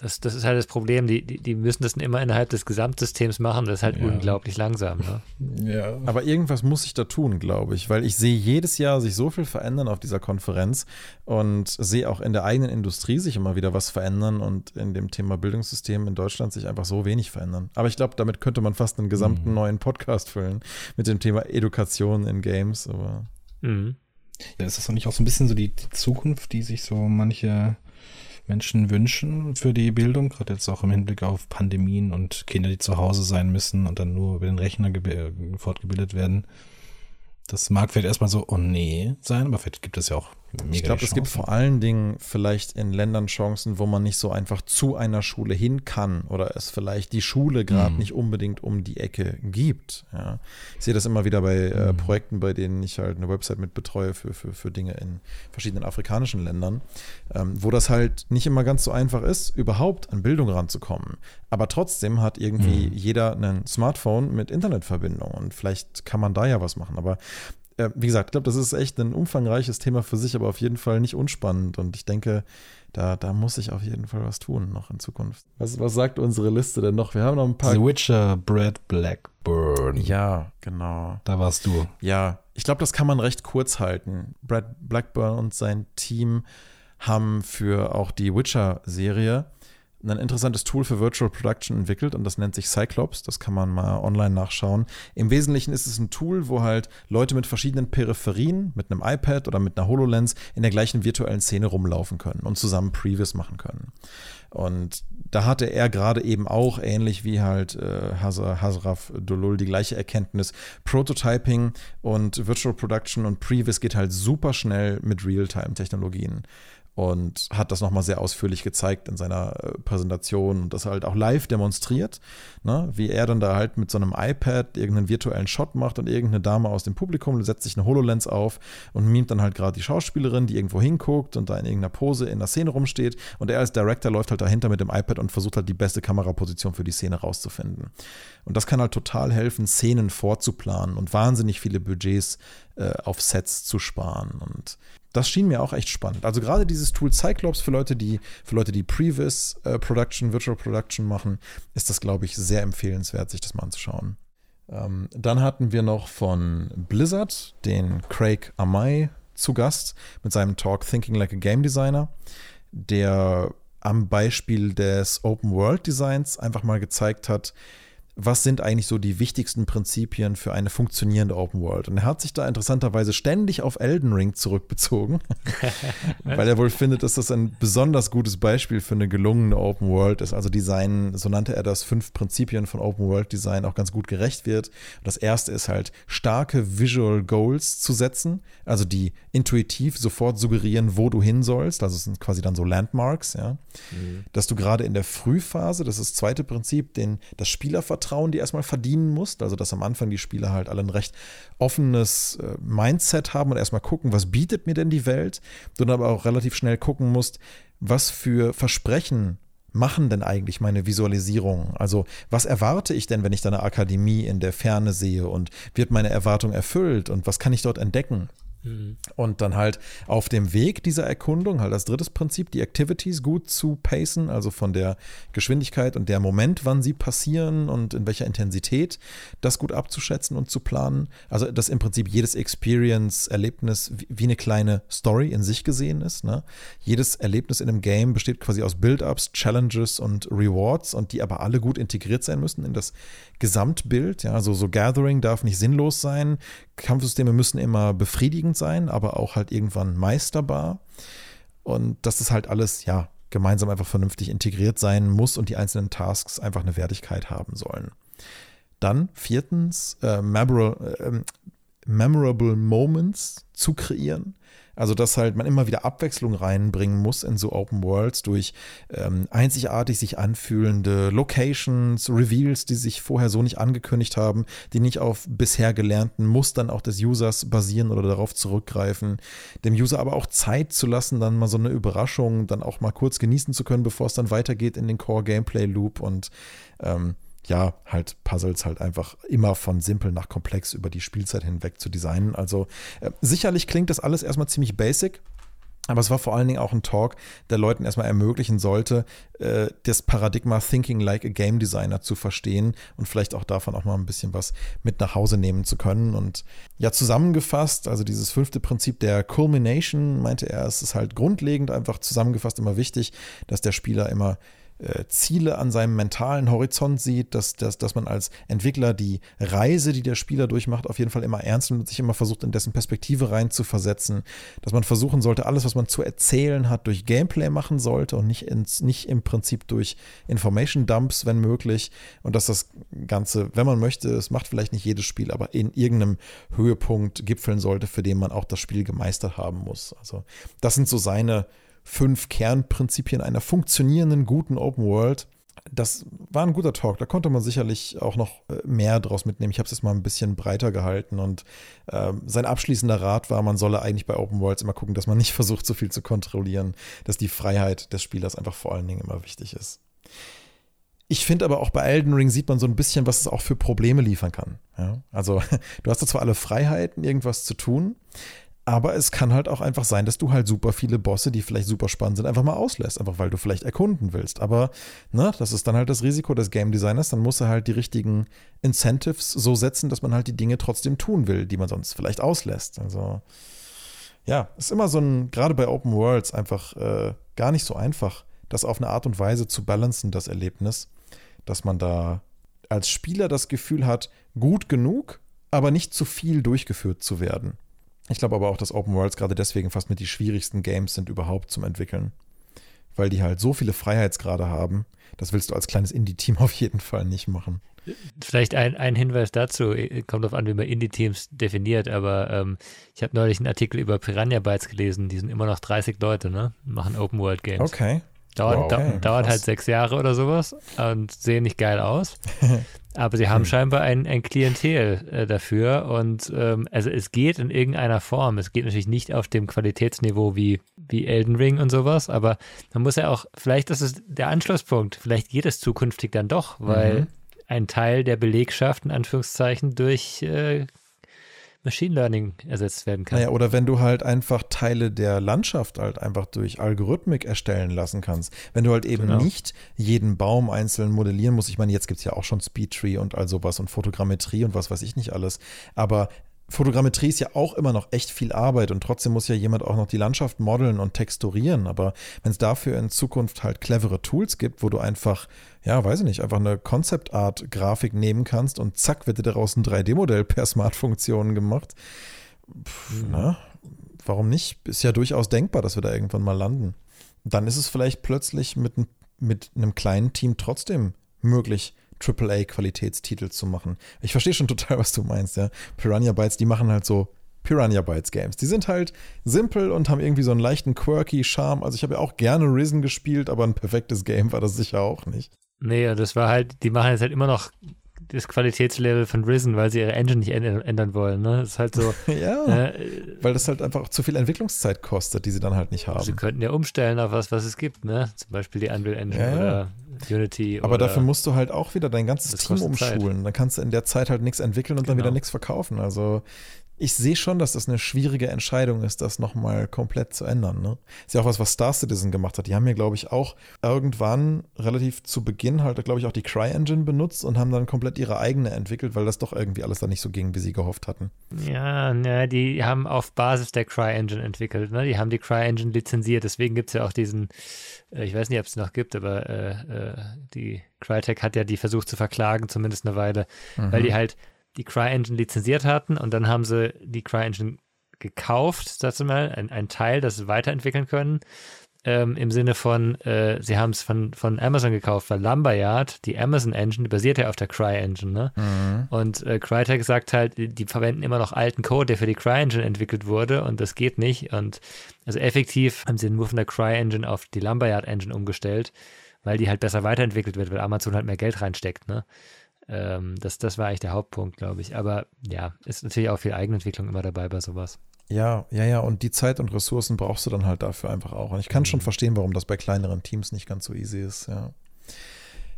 das, das ist halt das Problem. Die, die, die müssen das immer innerhalb des Gesamtsystems machen. Das ist halt ja. unglaublich langsam. Ne? Ja. Aber irgendwas muss ich da tun, glaube ich, weil ich sehe jedes Jahr sich so viel verändern auf dieser Konferenz und sehe auch in der eigenen Industrie sich immer wieder was verändern und in dem Thema Bildungssystem in Deutschland sich einfach so wenig verändern. Aber ich glaube, damit könnte man fast einen gesamten mhm. neuen Podcast füllen mit dem Thema Education in Games. Aber mhm. Ja, ist das doch nicht auch so ein bisschen so die, die Zukunft, die sich so manche Menschen wünschen für die Bildung, gerade jetzt auch im Hinblick auf Pandemien und Kinder, die zu Hause sein müssen und dann nur über den Rechner fortgebildet werden. Das mag vielleicht erstmal so, oh nee, sein, aber vielleicht gibt es ja auch Mega ich glaube, es gibt vor allen Dingen vielleicht in Ländern Chancen, wo man nicht so einfach zu einer Schule hin kann oder es vielleicht die Schule gerade mhm. nicht unbedingt um die Ecke gibt. Ja. Ich sehe das immer wieder bei äh, mhm. Projekten, bei denen ich halt eine Website mit betreue für, für, für Dinge in verschiedenen afrikanischen Ländern, ähm, wo das halt nicht immer ganz so einfach ist, überhaupt an Bildung ranzukommen. Aber trotzdem hat irgendwie mhm. jeder ein Smartphone mit Internetverbindung und vielleicht kann man da ja was machen. Aber äh, wie gesagt, ich glaube, das ist echt ein umfangreiches Thema für sich, aber auf jeden Fall nicht unspannend. Und ich denke, da, da muss ich auf jeden Fall was tun noch in Zukunft. Was, was sagt unsere Liste denn noch? Wir haben noch ein paar. The Witcher, Brad Blackburn. Ja, genau. Da warst du. Ja, ich glaube, das kann man recht kurz halten. Brad Blackburn und sein Team haben für auch die Witcher-Serie ein interessantes Tool für Virtual Production entwickelt und das nennt sich Cyclops. Das kann man mal online nachschauen. Im Wesentlichen ist es ein Tool, wo halt Leute mit verschiedenen Peripherien, mit einem iPad oder mit einer HoloLens in der gleichen virtuellen Szene rumlaufen können und zusammen Previews machen können. Und da hatte er gerade eben auch, ähnlich wie halt äh, Hasraf Dolul, die gleiche Erkenntnis. Prototyping und Virtual Production und Previs geht halt super schnell mit Realtime-Technologien und hat das nochmal sehr ausführlich gezeigt in seiner äh, Präsentation und das halt auch live demonstriert, ne? wie er dann da halt mit so einem iPad irgendeinen virtuellen Shot macht und irgendeine Dame aus dem Publikum setzt sich eine HoloLens auf und mimt dann halt gerade die Schauspielerin, die irgendwo hinguckt und da in irgendeiner Pose in der Szene rumsteht und er als Director läuft halt dahinter mit dem iPad und versucht halt die beste Kameraposition für die Szene rauszufinden. Und das kann halt total helfen, Szenen vorzuplanen und wahnsinnig viele Budgets äh, auf Sets zu sparen. Und das schien mir auch echt spannend. Also gerade dieses Tool Cyclops für Leute, die für Leute, die Previs äh, Production, Virtual Production machen, ist das, glaube ich, sehr empfehlenswert, sich das mal anzuschauen. Ähm, dann hatten wir noch von Blizzard den Craig Amai zu Gast mit seinem Talk Thinking Like a Game Designer, der am Beispiel des Open World Designs einfach mal gezeigt hat, was sind eigentlich so die wichtigsten Prinzipien für eine funktionierende Open World? Und er hat sich da interessanterweise ständig auf Elden Ring zurückbezogen, weil er wohl findet, dass das ein besonders gutes Beispiel für eine gelungene Open World ist. Also Design, so nannte er das, fünf Prinzipien von Open World Design auch ganz gut gerecht wird. das erste ist halt, starke Visual Goals zu setzen, also die intuitiv sofort suggerieren, wo du hin sollst. Also es sind quasi dann so Landmarks, ja. Mhm. Dass du gerade in der Frühphase, das ist das zweite Prinzip, den, das Spielervertrauen Selbstvertrauen, die erstmal verdienen musst. Also, dass am Anfang die Spieler halt alle ein recht offenes äh, Mindset haben und erstmal gucken, was bietet mir denn die Welt. Du dann aber auch relativ schnell gucken musst, was für Versprechen machen denn eigentlich meine Visualisierungen? Also, was erwarte ich denn, wenn ich da eine Akademie in der Ferne sehe und wird meine Erwartung erfüllt und was kann ich dort entdecken? Und dann halt auf dem Weg dieser Erkundung, halt als drittes Prinzip, die Activities gut zu pacen, also von der Geschwindigkeit und der Moment, wann sie passieren und in welcher Intensität, das gut abzuschätzen und zu planen. Also, dass im Prinzip jedes Experience-Erlebnis wie eine kleine Story in sich gesehen ist. Ne? Jedes Erlebnis in einem Game besteht quasi aus Build-Ups, Challenges und Rewards und die aber alle gut integriert sein müssen in das Gesamtbild. Ja, also so Gathering darf nicht sinnlos sein. Kampfsysteme müssen immer befriedigend sein, aber auch halt irgendwann meisterbar. Und dass das halt alles, ja, gemeinsam einfach vernünftig integriert sein muss und die einzelnen Tasks einfach eine Wertigkeit haben sollen. Dann viertens, äh, memorable, äh, memorable Moments zu kreieren. Also, dass halt man immer wieder Abwechslung reinbringen muss in so Open Worlds durch ähm, einzigartig sich anfühlende Locations, Reveals, die sich vorher so nicht angekündigt haben, die nicht auf bisher gelernten Mustern auch des Users basieren oder darauf zurückgreifen. Dem User aber auch Zeit zu lassen, dann mal so eine Überraschung dann auch mal kurz genießen zu können, bevor es dann weitergeht in den Core Gameplay Loop und ähm, ja, halt Puzzles halt einfach immer von simpel nach komplex über die Spielzeit hinweg zu designen. Also äh, sicherlich klingt das alles erstmal ziemlich basic. Aber es war vor allen Dingen auch ein Talk, der Leuten erstmal ermöglichen sollte, äh, das Paradigma Thinking like a Game Designer zu verstehen und vielleicht auch davon auch mal ein bisschen was mit nach Hause nehmen zu können. Und ja, zusammengefasst, also dieses fünfte Prinzip der Culmination, meinte er, es ist halt grundlegend einfach zusammengefasst immer wichtig, dass der Spieler immer äh, Ziele an seinem mentalen Horizont sieht, dass, dass, dass man als Entwickler die Reise, die der Spieler durchmacht, auf jeden Fall immer ernst nimmt und sich immer versucht, in dessen Perspektive rein zu versetzen, dass man versuchen sollte, alles, was man zu erzählen hat, durch Gameplay machen sollte und nicht, ins, nicht im Prinzip durch Information Dumps, wenn möglich, und dass das Ganze, wenn man möchte, es macht vielleicht nicht jedes Spiel, aber in irgendeinem Höhepunkt gipfeln sollte, für den man auch das Spiel gemeistert haben muss. Also das sind so seine fünf Kernprinzipien einer funktionierenden, guten Open World. Das war ein guter Talk. Da konnte man sicherlich auch noch äh, mehr draus mitnehmen. Ich habe es jetzt mal ein bisschen breiter gehalten und äh, sein abschließender Rat war, man solle eigentlich bei Open Worlds immer gucken, dass man nicht versucht, so viel zu kontrollieren, dass die Freiheit des Spielers einfach vor allen Dingen immer wichtig ist. Ich finde aber auch bei Elden Ring sieht man so ein bisschen, was es auch für Probleme liefern kann. Ja? Also du hast da zwar alle Freiheiten, irgendwas zu tun, aber es kann halt auch einfach sein, dass du halt super viele Bosse, die vielleicht super spannend sind, einfach mal auslässt, einfach weil du vielleicht erkunden willst. Aber ne, das ist dann halt das Risiko des Game Designers. Dann muss er halt die richtigen Incentives so setzen, dass man halt die Dinge trotzdem tun will, die man sonst vielleicht auslässt. Also ja, ist immer so ein, gerade bei Open Worlds, einfach äh, gar nicht so einfach, das auf eine Art und Weise zu balancen, das Erlebnis, dass man da als Spieler das Gefühl hat, gut genug, aber nicht zu viel durchgeführt zu werden. Ich glaube aber auch, dass Open Worlds gerade deswegen fast mit die schwierigsten Games sind überhaupt zum Entwickeln. Weil die halt so viele Freiheitsgrade haben. Das willst du als kleines Indie-Team auf jeden Fall nicht machen. Vielleicht ein, ein Hinweis dazu, kommt darauf an, wie man Indie-Teams definiert, aber ähm, ich habe neulich einen Artikel über Piranha Bytes gelesen, die sind immer noch 30 Leute, ne? Machen Open-World-Games. Okay. Dauert, wow, okay, dauert halt sechs Jahre oder sowas und sehen nicht geil aus. Aber sie haben hm. scheinbar ein, ein Klientel äh, dafür und ähm, also es geht in irgendeiner Form. Es geht natürlich nicht auf dem Qualitätsniveau wie, wie Elden Ring und sowas, aber man muss ja auch, vielleicht ist es der Anschlusspunkt, vielleicht geht es zukünftig dann doch, weil mhm. ein Teil der Belegschaft in Anführungszeichen durch äh, Machine Learning ersetzt werden kann. Naja, oder wenn du halt einfach Teile der Landschaft halt einfach durch Algorithmik erstellen lassen kannst. Wenn du halt eben genau. nicht jeden Baum einzeln modellieren musst. Ich meine, jetzt gibt es ja auch schon Speedtree und all sowas und Fotogrammetrie und was weiß ich nicht alles. Aber Fotogrammetrie ist ja auch immer noch echt viel Arbeit und trotzdem muss ja jemand auch noch die Landschaft modeln und texturieren. Aber wenn es dafür in Zukunft halt clevere Tools gibt, wo du einfach, ja, weiß ich nicht, einfach eine Concept Art Grafik nehmen kannst und zack, wird dir daraus ein 3D-Modell per Smart-Funktionen gemacht. Pff, na, warum nicht? Ist ja durchaus denkbar, dass wir da irgendwann mal landen. Dann ist es vielleicht plötzlich mit, mit einem kleinen Team trotzdem möglich, AAA-Qualitätstitel zu machen. Ich verstehe schon total, was du meinst, ja. Piranha Bytes, die machen halt so Piranha Bytes Games. Die sind halt simpel und haben irgendwie so einen leichten quirky Charme. Also ich habe ja auch gerne Risen gespielt, aber ein perfektes Game war das sicher auch nicht. Nee, das war halt, die machen jetzt halt immer noch das Qualitätslevel von Risen, weil sie ihre Engine nicht ändern wollen. Ne? Das ist halt so. ja, äh, weil das halt einfach zu viel Entwicklungszeit kostet, die sie dann halt nicht haben. Sie könnten ja umstellen auf was, was es gibt, ne? Zum Beispiel die Unreal Engine ja, oder Unity. Aber dafür musst du halt auch wieder dein ganzes Team umschulen. Zeit. Dann kannst du in der Zeit halt nichts entwickeln und genau. dann wieder nichts verkaufen. Also ich sehe schon, dass das eine schwierige Entscheidung ist, das nochmal komplett zu ändern. Ne? Ist ja auch was, was Star Citizen gemacht hat. Die haben ja, glaube ich, auch irgendwann relativ zu Beginn halt, glaube ich, auch die CryEngine benutzt und haben dann komplett ihre eigene entwickelt, weil das doch irgendwie alles dann nicht so ging, wie sie gehofft hatten. Ja, ne, die haben auf Basis der CryEngine entwickelt. Ne? Die haben die CryEngine lizenziert. Deswegen gibt es ja auch diesen, äh, ich weiß nicht, ob es noch gibt, aber äh, äh, die Crytek hat ja die versucht zu verklagen, zumindest eine Weile, mhm. weil die halt die CryEngine lizenziert hatten und dann haben sie die CryEngine gekauft, sagst du mal, ein, ein Teil, das sie weiterentwickeln können. Ähm, Im Sinne von, äh, sie haben es von, von Amazon gekauft, weil Lumberyard, die Amazon Engine, die basiert ja auf der CryEngine. Ne? Mhm. Und äh, Crytek sagt halt, die, die, verwenden immer noch alten Code, der für die CryEngine entwickelt wurde und das geht nicht. Und also effektiv haben sie nur von der CryEngine auf die Lumberyard Engine umgestellt, weil die halt besser weiterentwickelt wird, weil Amazon halt mehr Geld reinsteckt. Ne? Ähm, das, das war eigentlich der Hauptpunkt, glaube ich. Aber ja, ist natürlich auch viel Eigenentwicklung immer dabei bei sowas. Ja, ja, ja. Und die Zeit und Ressourcen brauchst du dann halt dafür einfach auch. Und ich kann mhm. schon verstehen, warum das bei kleineren Teams nicht ganz so easy ist, ja.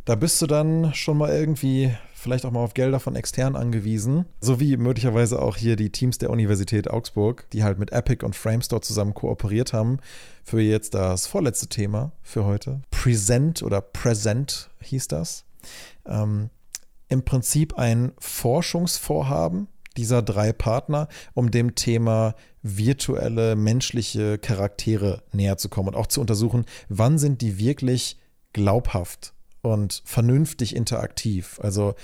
Da bist du dann schon mal irgendwie vielleicht auch mal auf Gelder von extern angewiesen, sowie möglicherweise auch hier die Teams der Universität Augsburg, die halt mit Epic und Framestore zusammen kooperiert haben für jetzt das vorletzte Thema für heute. Present oder Present hieß das. Ähm, Im Prinzip ein Forschungsvorhaben dieser drei Partner, um dem Thema virtuelle menschliche Charaktere näher zu kommen und auch zu untersuchen, wann sind die wirklich glaubhaft und vernünftig interaktiv. Also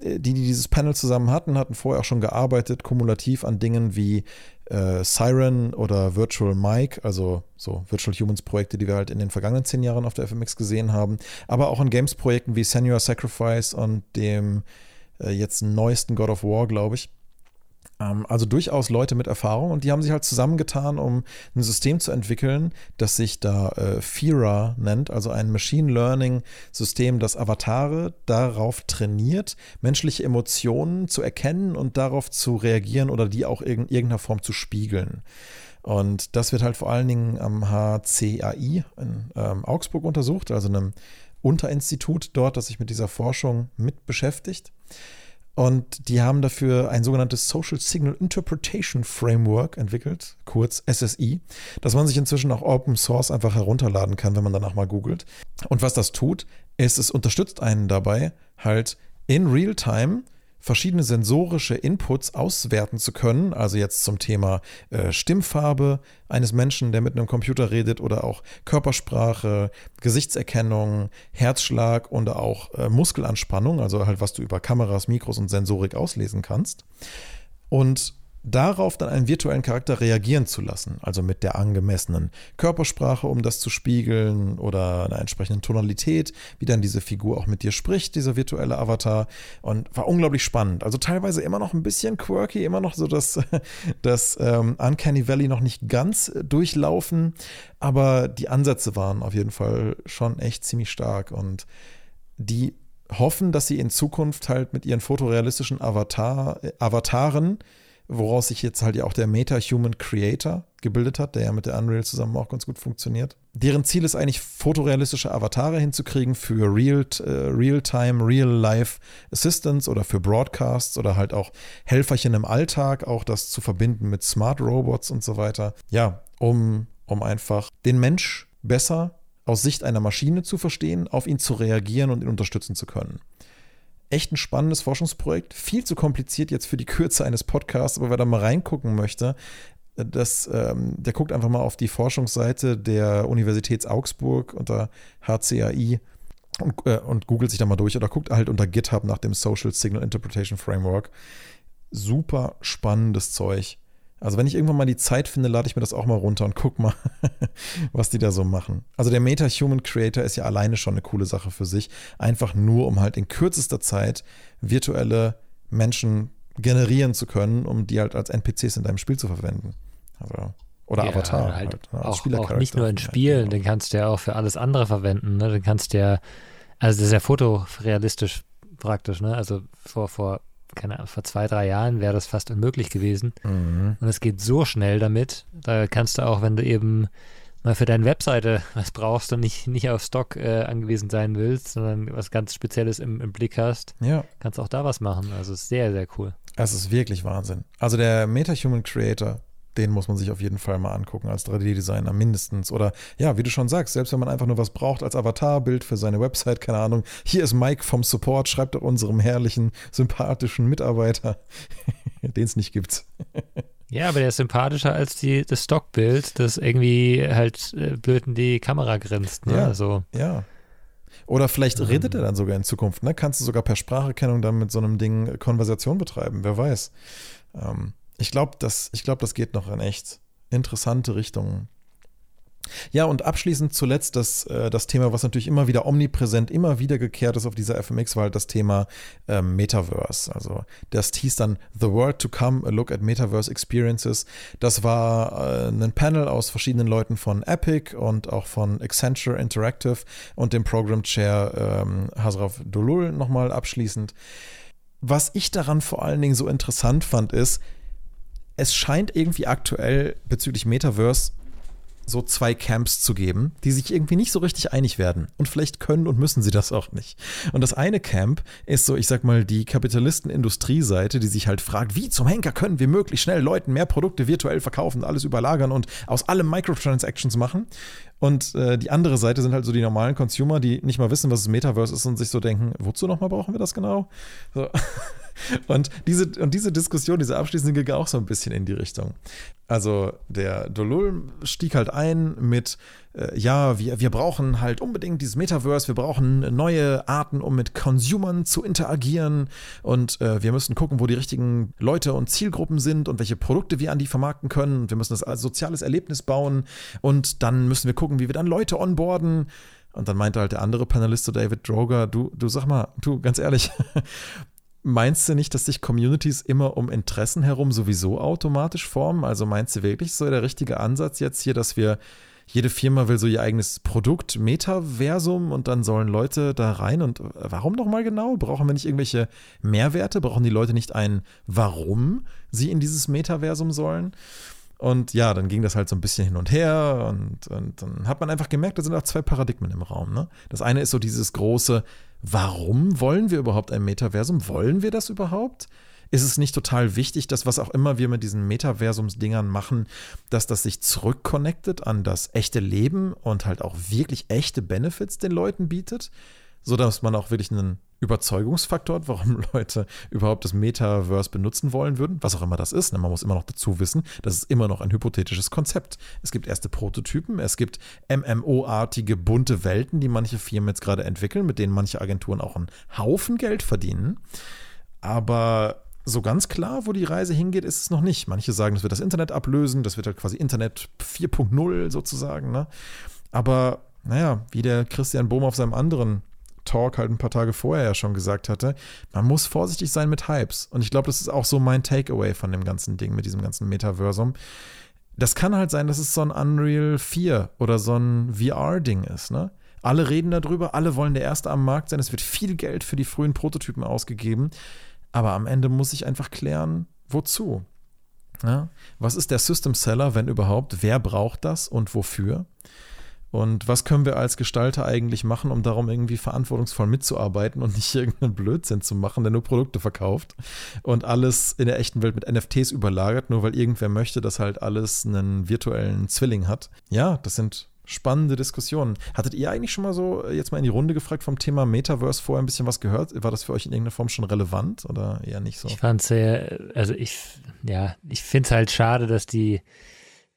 äh, die, die dieses Panel zusammen hatten, hatten vorher auch schon gearbeitet, kumulativ an Dingen wie äh, Siren oder Virtual Mike, also so Virtual Humans Projekte, die wir halt in den vergangenen zehn Jahren auf der FMX gesehen haben, aber auch an Games-Projekten wie Senior Sacrifice und dem äh, jetzt neuesten God of War, glaube ich. Ähm, also durchaus Leute mit Erfahrung und die haben sich halt zusammengetan, um ein System zu entwickeln, das sich da äh, FIRA nennt, also ein Machine Learning System, das Avatare darauf trainiert, menschliche Emotionen zu erkennen und darauf zu reagieren oder die auch in irgendeiner Form zu spiegeln. Und das wird halt vor allen Dingen am HCAI in ähm, Augsburg untersucht, also einem Unterinstitut dort, das sich mit dieser Forschung mit beschäftigt. Und die haben dafür ein sogenanntes Social Signal Interpretation Framework entwickelt, kurz SSI, das man sich inzwischen auch Open Source einfach herunterladen kann, wenn man danach mal googelt. Und was das tut, ist, es unterstützt einen dabei, halt in Real-Time verschiedene sensorische Inputs auswerten zu können, also jetzt zum Thema äh, Stimmfarbe eines Menschen, der mit einem Computer redet oder auch Körpersprache, Gesichtserkennung, Herzschlag und auch äh, Muskelanspannung, also halt was du über Kameras, Mikros und Sensorik auslesen kannst. Und darauf dann einen virtuellen Charakter reagieren zu lassen, also mit der angemessenen Körpersprache, um das zu spiegeln oder einer entsprechenden Tonalität, wie dann diese Figur auch mit dir spricht, dieser virtuelle Avatar. Und war unglaublich spannend. Also teilweise immer noch ein bisschen quirky, immer noch so das, das ähm, Uncanny Valley noch nicht ganz durchlaufen, aber die Ansätze waren auf jeden Fall schon echt ziemlich stark. Und die hoffen, dass sie in Zukunft halt mit ihren fotorealistischen Avatar, Avataren woraus sich jetzt halt ja auch der Meta-Human Creator gebildet hat, der ja mit der Unreal zusammen auch ganz gut funktioniert. Deren Ziel ist eigentlich, fotorealistische Avatare hinzukriegen für Real, äh, Real-Time, Real-Life Assistance oder für Broadcasts oder halt auch Helferchen im Alltag, auch das zu verbinden mit Smart Robots und so weiter. Ja, um, um einfach den Mensch besser aus Sicht einer Maschine zu verstehen, auf ihn zu reagieren und ihn unterstützen zu können echt ein spannendes Forschungsprojekt. Viel zu kompliziert jetzt für die Kürze eines Podcasts, aber wer da mal reingucken möchte, das, ähm, der guckt einfach mal auf die Forschungsseite der Universität Augsburg unter HCAI und, äh, und googelt sich da mal durch oder guckt halt unter GitHub nach dem Social Signal Interpretation Framework. Super spannendes Zeug. Also wenn ich irgendwann mal die Zeit finde, lade ich mir das auch mal runter und guck mal, was die da so machen. Also der Meta-Human Creator ist ja alleine schon eine coole Sache für sich. Einfach nur, um halt in kürzester Zeit virtuelle Menschen generieren zu können, um die halt als NPCs in deinem Spiel zu verwenden. Also oder ja, Avatar. Halt, halt ne? auch, auch, nicht nur in Spielen, den kannst du ja auch für alles andere verwenden. Ne? Den kannst du ja, also das ist ja fotorealistisch praktisch, ne? Also vor, vor keine Ahnung, vor zwei, drei Jahren wäre das fast unmöglich gewesen. Mhm. Und es geht so schnell damit. Da kannst du auch, wenn du eben mal für deine Webseite was brauchst und nicht, nicht auf Stock äh, angewiesen sein willst, sondern was ganz Spezielles im, im Blick hast, ja. kannst auch da was machen. Also ist sehr, sehr cool. Es ist wirklich Wahnsinn. Also der MetaHuman Creator, den muss man sich auf jeden Fall mal angucken als 3D-Designer mindestens. Oder ja, wie du schon sagst, selbst wenn man einfach nur was braucht als Avatarbild für seine Website, keine Ahnung. Hier ist Mike vom Support, schreibt doch unserem herrlichen, sympathischen Mitarbeiter, den es nicht gibt. Ja, aber der ist sympathischer als die, das Stockbild, das irgendwie halt äh, blöd in die Kamera grinst. Ne? Ja, also. ja. Oder vielleicht redet er dann sogar in Zukunft. Ne? Kannst du sogar per Spracherkennung dann mit so einem Ding Konversation betreiben, wer weiß. Ähm, ich glaube, das, glaub, das geht noch in echt interessante Richtungen. Ja, und abschließend zuletzt das, äh, das Thema, was natürlich immer wieder omnipräsent, immer wieder gekehrt ist auf dieser FMX, war halt das Thema äh, Metaverse. Also das hieß dann The World to Come, a Look at Metaverse Experiences. Das war äh, ein Panel aus verschiedenen Leuten von Epic und auch von Accenture Interactive und dem Program Chair ähm, Hasraf Dolul nochmal abschließend. Was ich daran vor allen Dingen so interessant fand, ist, es scheint irgendwie aktuell bezüglich Metaverse so zwei Camps zu geben, die sich irgendwie nicht so richtig einig werden. Und vielleicht können und müssen sie das auch nicht. Und das eine Camp ist so, ich sag mal, die Kapitalisten-Industrieseite, die sich halt fragt, wie zum Henker können wir möglichst schnell Leuten mehr Produkte virtuell verkaufen, alles überlagern und aus allem Microtransactions machen. Und äh, die andere Seite sind halt so die normalen Consumer, die nicht mal wissen, was das Metaverse ist und sich so denken, wozu nochmal brauchen wir das genau? So. Und diese, und diese Diskussion, diese abschließende ging auch so ein bisschen in die Richtung. Also der Dolul stieg halt ein mit, äh, ja, wir, wir brauchen halt unbedingt dieses Metaverse, wir brauchen neue Arten, um mit Consumern zu interagieren und äh, wir müssen gucken, wo die richtigen Leute und Zielgruppen sind und welche Produkte wir an die vermarkten können. Und wir müssen das als soziales Erlebnis bauen und dann müssen wir gucken, wie wir dann Leute onboarden. Und dann meinte halt der andere Panelist, so David Droger, du, du sag mal, du, ganz ehrlich, Meinst du nicht, dass sich Communities immer um Interessen herum sowieso automatisch formen? Also meinst du wirklich so der richtige Ansatz jetzt hier, dass wir jede Firma will so ihr eigenes Produkt, Metaversum und dann sollen Leute da rein und warum nochmal genau? Brauchen wir nicht irgendwelche Mehrwerte? Brauchen die Leute nicht ein Warum sie in dieses Metaversum sollen? Und ja, dann ging das halt so ein bisschen hin und her und, und dann hat man einfach gemerkt, da sind auch zwei Paradigmen im Raum. Ne? Das eine ist so dieses große, warum wollen wir überhaupt ein Metaversum? Wollen wir das überhaupt? Ist es nicht total wichtig, dass was auch immer wir mit diesen Metaversums-Dingern machen, dass das sich zurückconnectet an das echte Leben und halt auch wirklich echte Benefits den Leuten bietet? sodass man auch wirklich einen Überzeugungsfaktor warum Leute überhaupt das Metaverse benutzen wollen würden, was auch immer das ist. Ne? Man muss immer noch dazu wissen, das ist immer noch ein hypothetisches Konzept. Es gibt erste Prototypen, es gibt MMO-artige bunte Welten, die manche Firmen jetzt gerade entwickeln, mit denen manche Agenturen auch einen Haufen Geld verdienen. Aber so ganz klar, wo die Reise hingeht, ist es noch nicht. Manche sagen, das wird das Internet ablösen, das wird halt quasi Internet 4.0 sozusagen. Ne? Aber naja, wie der Christian Bohm auf seinem anderen Talk halt ein paar Tage vorher ja schon gesagt hatte, man muss vorsichtig sein mit Hypes. Und ich glaube, das ist auch so mein Takeaway von dem ganzen Ding, mit diesem ganzen Metaversum. Das kann halt sein, dass es so ein Unreal 4 oder so ein VR-Ding ist, ne? Alle reden darüber, alle wollen der Erste am Markt sein, es wird viel Geld für die frühen Prototypen ausgegeben, aber am Ende muss ich einfach klären, wozu. Ja? Was ist der System Seller, wenn überhaupt? Wer braucht das und wofür? Und was können wir als Gestalter eigentlich machen, um darum irgendwie verantwortungsvoll mitzuarbeiten und nicht irgendeinen Blödsinn zu machen, der nur Produkte verkauft und alles in der echten Welt mit NFTs überlagert, nur weil irgendwer möchte, dass halt alles einen virtuellen Zwilling hat. Ja, das sind spannende Diskussionen. Hattet ihr eigentlich schon mal so jetzt mal in die Runde gefragt vom Thema Metaverse vorher ein bisschen was gehört? War das für euch in irgendeiner Form schon relevant oder eher nicht so? Ich fand es sehr, also ich, ja, ich finde es halt schade, dass die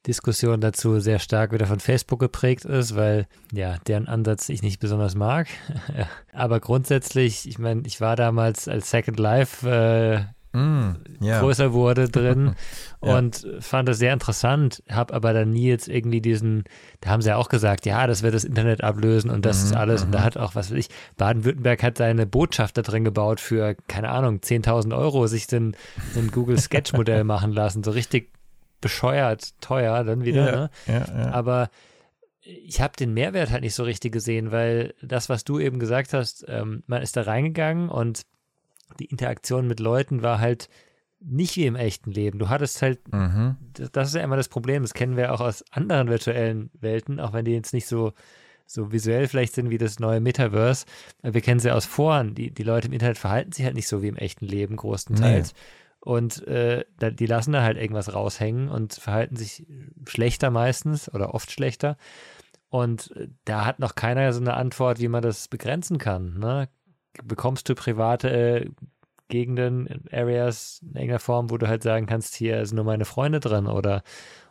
Diskussion dazu sehr stark wieder von Facebook geprägt ist, weil ja, deren Ansatz ich nicht besonders mag. Aber grundsätzlich, ich meine, ich war damals als Second Life äh, mm, yeah. größer wurde drin ja. und fand das sehr interessant, habe aber dann nie jetzt irgendwie diesen, da haben sie ja auch gesagt, ja, das wird das Internet ablösen und das mhm, ist alles. Und da mhm. hat auch, was weiß ich, Baden-Württemberg hat seine Botschaft da drin gebaut für, keine Ahnung, 10.000 Euro, sich den, den Google Sketch-Modell machen lassen, so richtig bescheuert teuer dann wieder. Ja, ne? ja, ja. Aber ich habe den Mehrwert halt nicht so richtig gesehen, weil das, was du eben gesagt hast, ähm, man ist da reingegangen und die Interaktion mit Leuten war halt nicht wie im echten Leben. Du hattest halt, mhm. das, ist ja immer das Problem, das kennen wir auch aus anderen virtuellen Welten, auch wenn die jetzt nicht so, so visuell vielleicht sind wie das neue Metaverse. Wir kennen sie aus Foren. Die, die Leute im Internet verhalten sich halt nicht so wie im echten Leben, großenteils. Nee. Und äh, die lassen da halt irgendwas raushängen und verhalten sich schlechter meistens oder oft schlechter. Und äh, da hat noch keiner so eine Antwort, wie man das begrenzen kann. Ne? Bekommst du private äh, Gegenden, Areas in irgendeiner Form, wo du halt sagen kannst, hier sind nur meine Freunde drin oder,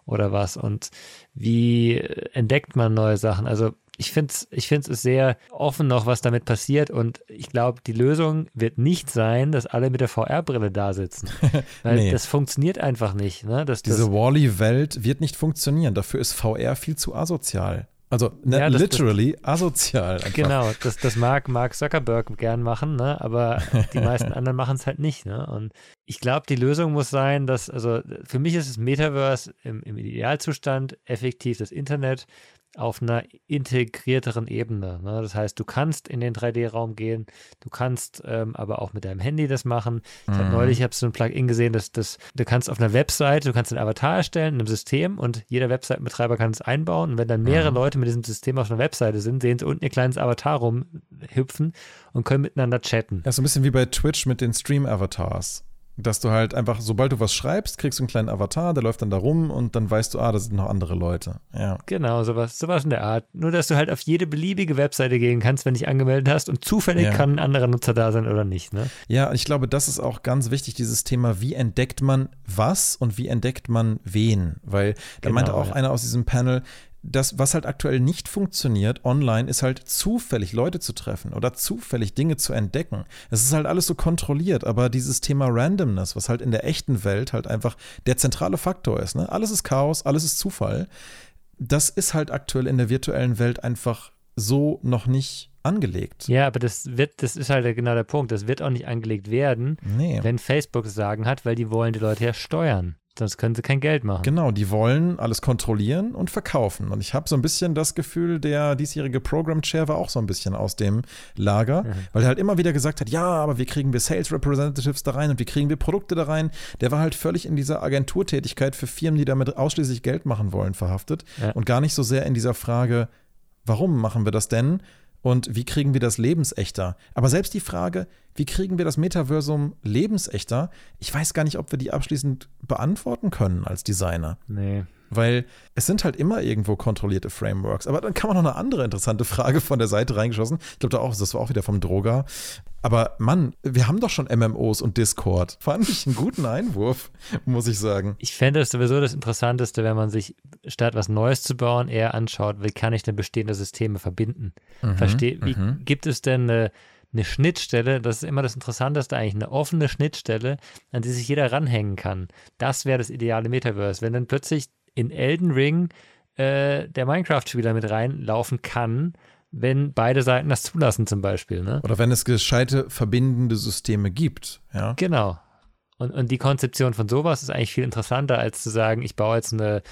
oder was? Und wie entdeckt man neue Sachen? Also ich finde es ich find's sehr offen noch, was damit passiert. Und ich glaube, die Lösung wird nicht sein, dass alle mit der VR-Brille da sitzen. Weil nee. das funktioniert einfach nicht. Ne? Das, Diese Wally-Welt wird nicht funktionieren. Dafür ist VR viel zu asozial. Also ne, ja, das, literally das, asozial. Einfach. Genau, das, das mag Mark Zuckerberg gern machen, ne? aber die meisten anderen machen es halt nicht. Ne? Und ich glaube, die Lösung muss sein, dass, also für mich ist das Metaverse im, im Idealzustand effektiv das Internet auf einer integrierteren Ebene. Ne? Das heißt, du kannst in den 3D-Raum gehen, du kannst ähm, aber auch mit deinem Handy das machen. Ich habe mhm. neulich hab so ein Plugin gesehen, dass, dass du kannst auf einer Webseite, du kannst einen Avatar erstellen in einem System und jeder Webseitenbetreiber kann es einbauen. Und wenn dann mehrere mhm. Leute mit diesem System auf einer Webseite sind, sehen sie unten ihr kleines Avatar rumhüpfen und können miteinander chatten. Ja, so ein bisschen wie bei Twitch mit den Stream-Avatars dass du halt einfach, sobald du was schreibst, kriegst du einen kleinen Avatar, der läuft dann da rum und dann weißt du, ah, da sind noch andere Leute. Ja. Genau, sowas, sowas in der Art. Nur, dass du halt auf jede beliebige Webseite gehen kannst, wenn du dich angemeldet hast und zufällig ja. kann ein anderer Nutzer da sein oder nicht. Ne? Ja, ich glaube, das ist auch ganz wichtig, dieses Thema, wie entdeckt man was und wie entdeckt man wen? Weil da genau, meinte auch ja. einer aus diesem Panel, das, was halt aktuell nicht funktioniert online, ist halt zufällig Leute zu treffen oder zufällig Dinge zu entdecken. Es ist halt alles so kontrolliert, aber dieses Thema Randomness, was halt in der echten Welt halt einfach der zentrale Faktor ist, ne? Alles ist Chaos, alles ist Zufall. Das ist halt aktuell in der virtuellen Welt einfach so noch nicht angelegt. Ja, aber das wird, das ist halt genau der Punkt. Das wird auch nicht angelegt werden, nee. wenn Facebook Sagen hat, weil die wollen die Leute ja steuern. Sonst können sie kein Geld machen. Genau, die wollen alles kontrollieren und verkaufen. Und ich habe so ein bisschen das Gefühl, der diesjährige Program Chair war auch so ein bisschen aus dem Lager, mhm. weil er halt immer wieder gesagt hat, ja, aber wie kriegen wir Sales Representatives da rein und wie kriegen wir Produkte da rein? Der war halt völlig in dieser Agenturtätigkeit für Firmen, die damit ausschließlich Geld machen wollen, verhaftet ja. und gar nicht so sehr in dieser Frage, warum machen wir das denn? Und wie kriegen wir das lebensechter? Aber selbst die Frage, wie kriegen wir das Metaversum lebensechter? Ich weiß gar nicht, ob wir die abschließend beantworten können als Designer. Nee. Weil es sind halt immer irgendwo kontrollierte Frameworks. Aber dann kann man noch eine andere interessante Frage von der Seite reingeschossen. Ich glaube, da auch, das war auch wieder vom Droga. Aber Mann, wir haben doch schon MMOs und Discord. Fand ich einen guten Einwurf, muss ich sagen. Ich fände es sowieso das Interessanteste, wenn man sich statt was Neues zu bauen, eher anschaut, wie kann ich denn bestehende Systeme verbinden? Mhm, Versteh, wie mhm. gibt es denn eine eine Schnittstelle, das ist immer das Interessanteste eigentlich, eine offene Schnittstelle, an die sich jeder ranhängen kann. Das wäre das ideale Metaverse. Wenn dann plötzlich in Elden Ring äh, der Minecraft-Spieler mit reinlaufen kann, wenn beide Seiten das zulassen zum Beispiel. Ne? Oder wenn es gescheite verbindende Systeme gibt. Ja? Genau. Und, und die Konzeption von sowas ist eigentlich viel interessanter, als zu sagen, ich baue jetzt eine,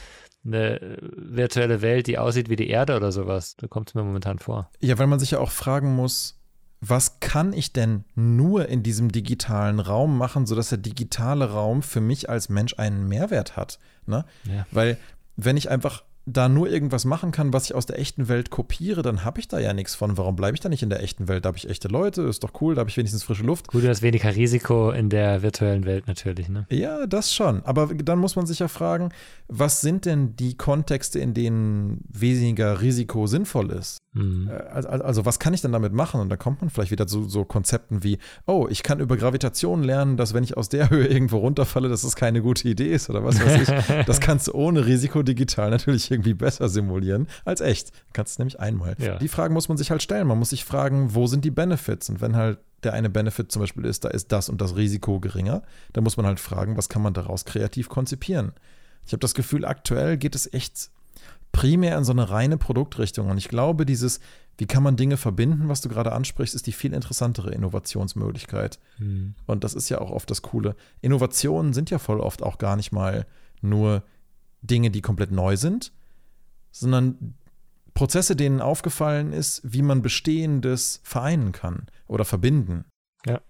eine virtuelle Welt, die aussieht wie die Erde oder sowas. Da kommt es mir momentan vor. Ja, weil man sich ja auch fragen muss, was kann ich denn nur in diesem digitalen Raum machen, sodass der digitale Raum für mich als Mensch einen Mehrwert hat? Ne? Ja. Weil wenn ich einfach da nur irgendwas machen kann, was ich aus der echten Welt kopiere, dann habe ich da ja nichts von. Warum bleibe ich da nicht in der echten Welt? Da habe ich echte Leute, ist doch cool, da habe ich wenigstens frische Luft. Gut, du hast weniger Risiko in der virtuellen Welt natürlich, ne? Ja, das schon. Aber dann muss man sich ja fragen, was sind denn die Kontexte, in denen weniger Risiko sinnvoll ist? Mhm. Also, also, was kann ich denn damit machen? Und da kommt man vielleicht wieder zu so Konzepten wie, oh, ich kann über Gravitation lernen, dass wenn ich aus der Höhe irgendwo runterfalle, dass das keine gute Idee ist oder was weiß ich. das kannst du ohne Risiko digital natürlich irgendwie besser simulieren als echt. Kannst du nämlich einmal. Ja. Die Fragen muss man sich halt stellen. Man muss sich fragen, wo sind die Benefits? Und wenn halt der eine Benefit zum Beispiel ist, da ist das und das Risiko geringer, dann muss man halt fragen, was kann man daraus kreativ konzipieren? Ich habe das Gefühl, aktuell geht es echt primär in so eine reine Produktrichtung. Und ich glaube, dieses, wie kann man Dinge verbinden, was du gerade ansprichst, ist die viel interessantere Innovationsmöglichkeit. Mhm. Und das ist ja auch oft das Coole. Innovationen sind ja voll oft auch gar nicht mal nur Dinge, die komplett neu sind, sondern Prozesse, denen aufgefallen ist, wie man Bestehendes vereinen kann oder verbinden. Ja.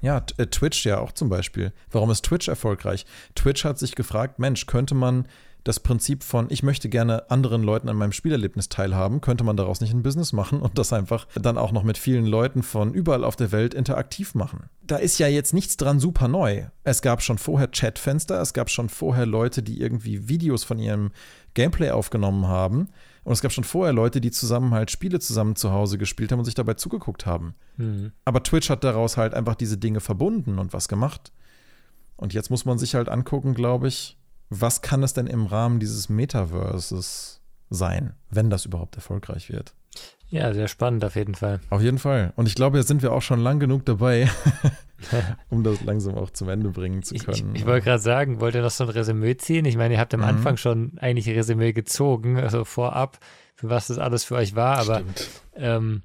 Ja, äh, Twitch ja auch zum Beispiel. Warum ist Twitch erfolgreich? Twitch hat sich gefragt, Mensch, könnte man das Prinzip von, ich möchte gerne anderen Leuten an meinem Spielerlebnis teilhaben, könnte man daraus nicht ein Business machen und das einfach dann auch noch mit vielen Leuten von überall auf der Welt interaktiv machen. Da ist ja jetzt nichts dran super neu. Es gab schon vorher Chatfenster, es gab schon vorher Leute, die irgendwie Videos von ihrem Gameplay aufgenommen haben. Und es gab schon vorher Leute, die zusammen halt Spiele zusammen zu Hause gespielt haben und sich dabei zugeguckt haben. Mhm. Aber Twitch hat daraus halt einfach diese Dinge verbunden und was gemacht. Und jetzt muss man sich halt angucken, glaube ich, was kann es denn im Rahmen dieses Metaverses sein, wenn das überhaupt erfolgreich wird? Ja, sehr spannend auf jeden Fall. Auf jeden Fall. Und ich glaube, jetzt sind wir auch schon lang genug dabei, um das langsam auch zum Ende bringen zu können. Ich, ich, wollte gerade sagen, wollt ihr noch so ein Resümee ziehen? Ich meine, ihr habt am mhm. Anfang schon eigentlich ein Resümee gezogen, also vorab, für was das alles für euch war, aber ähm,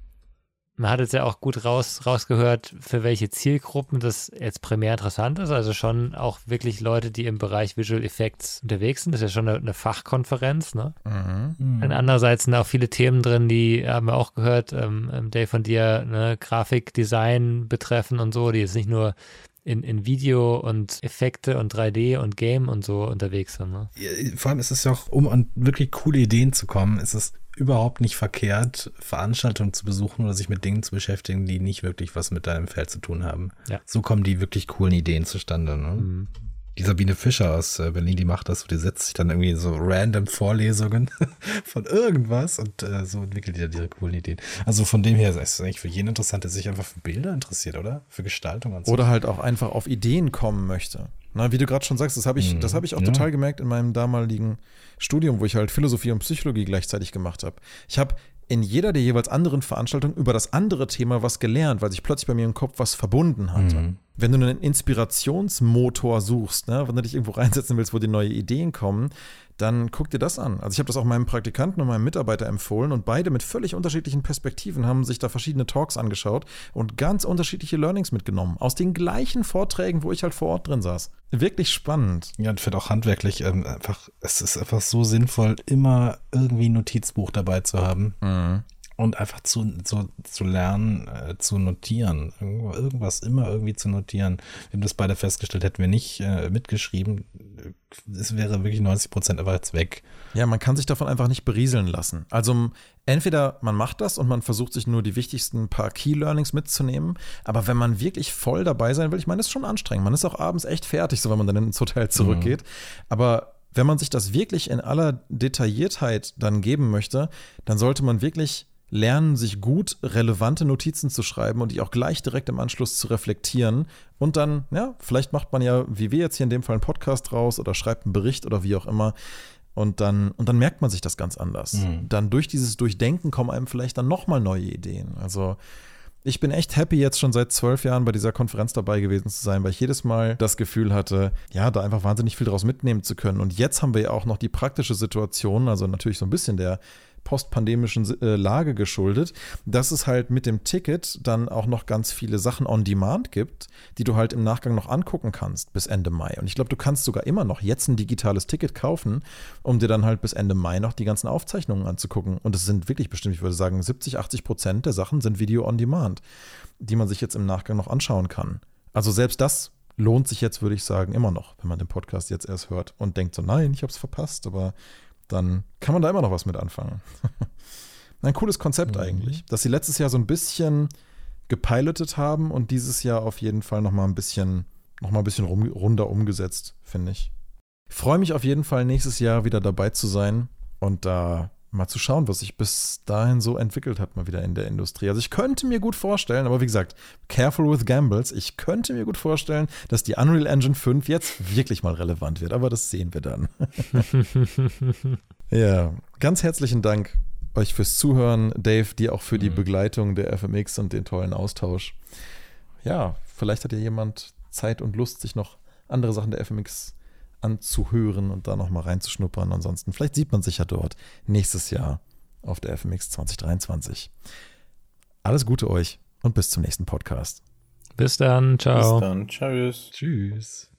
man hat jetzt ja auch gut raus, rausgehört, für welche Zielgruppen das jetzt primär interessant ist. Also schon auch wirklich Leute, die im Bereich Visual Effects unterwegs sind. Das ist ja schon eine, eine Fachkonferenz. Ne? Mhm. Und andererseits sind auch viele Themen drin, die haben wir auch gehört, ähm, ähm Dave von dir, ne, Grafikdesign betreffen und so, die jetzt nicht nur in, in Video und Effekte und 3D und Game und so unterwegs sind. Ne? Vor allem ist es ja auch, um an wirklich coole Ideen zu kommen, ist es überhaupt nicht verkehrt, Veranstaltungen zu besuchen oder sich mit Dingen zu beschäftigen, die nicht wirklich was mit deinem Feld zu tun haben. Ja. So kommen die wirklich coolen Ideen zustande. Ne? Mhm. Die Sabine Fischer aus äh, Berlin, die macht das, die setzt sich dann irgendwie in so random Vorlesungen von irgendwas und äh, so entwickelt die dann ihre coolen Ideen. Also von dem her ist es eigentlich für jeden interessant, der sich einfach für Bilder interessiert, oder? Für Gestaltung und so. Oder halt auch einfach auf Ideen kommen möchte. Na, wie du gerade schon sagst, das habe ich, mhm. das hab ich auch ja. total gemerkt in meinem damaligen Studium, wo ich halt Philosophie und Psychologie gleichzeitig gemacht habe. Ich habe in jeder der jeweils anderen Veranstaltungen über das andere Thema was gelernt, weil sich plötzlich bei mir im Kopf was verbunden hatte. Mhm. Wenn du einen Inspirationsmotor suchst, ne, wenn du dich irgendwo reinsetzen willst, wo dir neue Ideen kommen, dann guck dir das an. Also ich habe das auch meinem Praktikanten und meinem Mitarbeiter empfohlen und beide mit völlig unterschiedlichen Perspektiven haben sich da verschiedene Talks angeschaut und ganz unterschiedliche Learnings mitgenommen. Aus den gleichen Vorträgen, wo ich halt vor Ort drin saß. Wirklich spannend. Ja, und finde auch handwerklich ähm, einfach, es ist einfach so sinnvoll, immer irgendwie ein Notizbuch dabei zu haben. Mhm und einfach zu, zu, zu lernen, äh, zu notieren. Irgendwas immer irgendwie zu notieren. Wir haben das beide festgestellt, hätten wir nicht äh, mitgeschrieben, es wäre wirklich 90 Prozent einfach jetzt weg. Ja, man kann sich davon einfach nicht berieseln lassen. Also entweder man macht das und man versucht sich nur die wichtigsten paar Key Learnings mitzunehmen, aber wenn man wirklich voll dabei sein will, ich meine, das ist schon anstrengend. Man ist auch abends echt fertig, so wenn man dann ins Hotel zurückgeht. Mhm. Aber wenn man sich das wirklich in aller Detailliertheit dann geben möchte, dann sollte man wirklich lernen, sich gut relevante Notizen zu schreiben und die auch gleich direkt im Anschluss zu reflektieren. Und dann, ja, vielleicht macht man ja, wie wir jetzt hier in dem Fall, einen Podcast raus oder schreibt einen Bericht oder wie auch immer. Und dann, und dann merkt man sich das ganz anders. Mhm. Dann durch dieses Durchdenken kommen einem vielleicht dann nochmal neue Ideen. Also ich bin echt happy, jetzt schon seit zwölf Jahren bei dieser Konferenz dabei gewesen zu sein, weil ich jedes Mal das Gefühl hatte, ja, da einfach wahnsinnig viel draus mitnehmen zu können. Und jetzt haben wir ja auch noch die praktische Situation, also natürlich so ein bisschen der postpandemischen äh, Lage geschuldet, dass es halt mit dem Ticket dann auch noch ganz viele Sachen on Demand gibt, die du halt im Nachgang noch angucken kannst bis Ende Mai. Und ich glaube, du kannst sogar immer noch jetzt ein digitales Ticket kaufen, um dir dann halt bis Ende Mai noch die ganzen Aufzeichnungen anzugucken. Und es sind wirklich bestimmt, ich würde sagen, 70, 80 Prozent der Sachen sind Video on Demand, die man sich jetzt im Nachgang noch anschauen kann. Also selbst das lohnt sich jetzt, würde ich sagen, immer noch, wenn man den Podcast jetzt erst hört und denkt so, nein, ich habe es verpasst, aber dann kann man da immer noch was mit anfangen. Ein cooles Konzept mhm. eigentlich, dass sie letztes Jahr so ein bisschen gepilotet haben und dieses Jahr auf jeden Fall noch mal ein bisschen, noch mal ein bisschen rum, runder umgesetzt, finde ich. Ich freue mich auf jeden Fall nächstes Jahr wieder dabei zu sein und da mal zu schauen, was sich bis dahin so entwickelt hat, mal wieder in der Industrie. Also ich könnte mir gut vorstellen, aber wie gesagt, careful with gambles, ich könnte mir gut vorstellen, dass die Unreal Engine 5 jetzt wirklich mal relevant wird, aber das sehen wir dann. ja, ganz herzlichen Dank euch fürs Zuhören, Dave, dir auch für die mhm. Begleitung der FMX und den tollen Austausch. Ja, vielleicht hat ja jemand Zeit und Lust, sich noch andere Sachen der FMX anzuhören und da nochmal reinzuschnuppern. Ansonsten, vielleicht sieht man sich ja dort nächstes Jahr auf der FMX 2023. Alles Gute euch und bis zum nächsten Podcast. Bis dann. Ciao. Bis dann. Tschüss. Tschüss.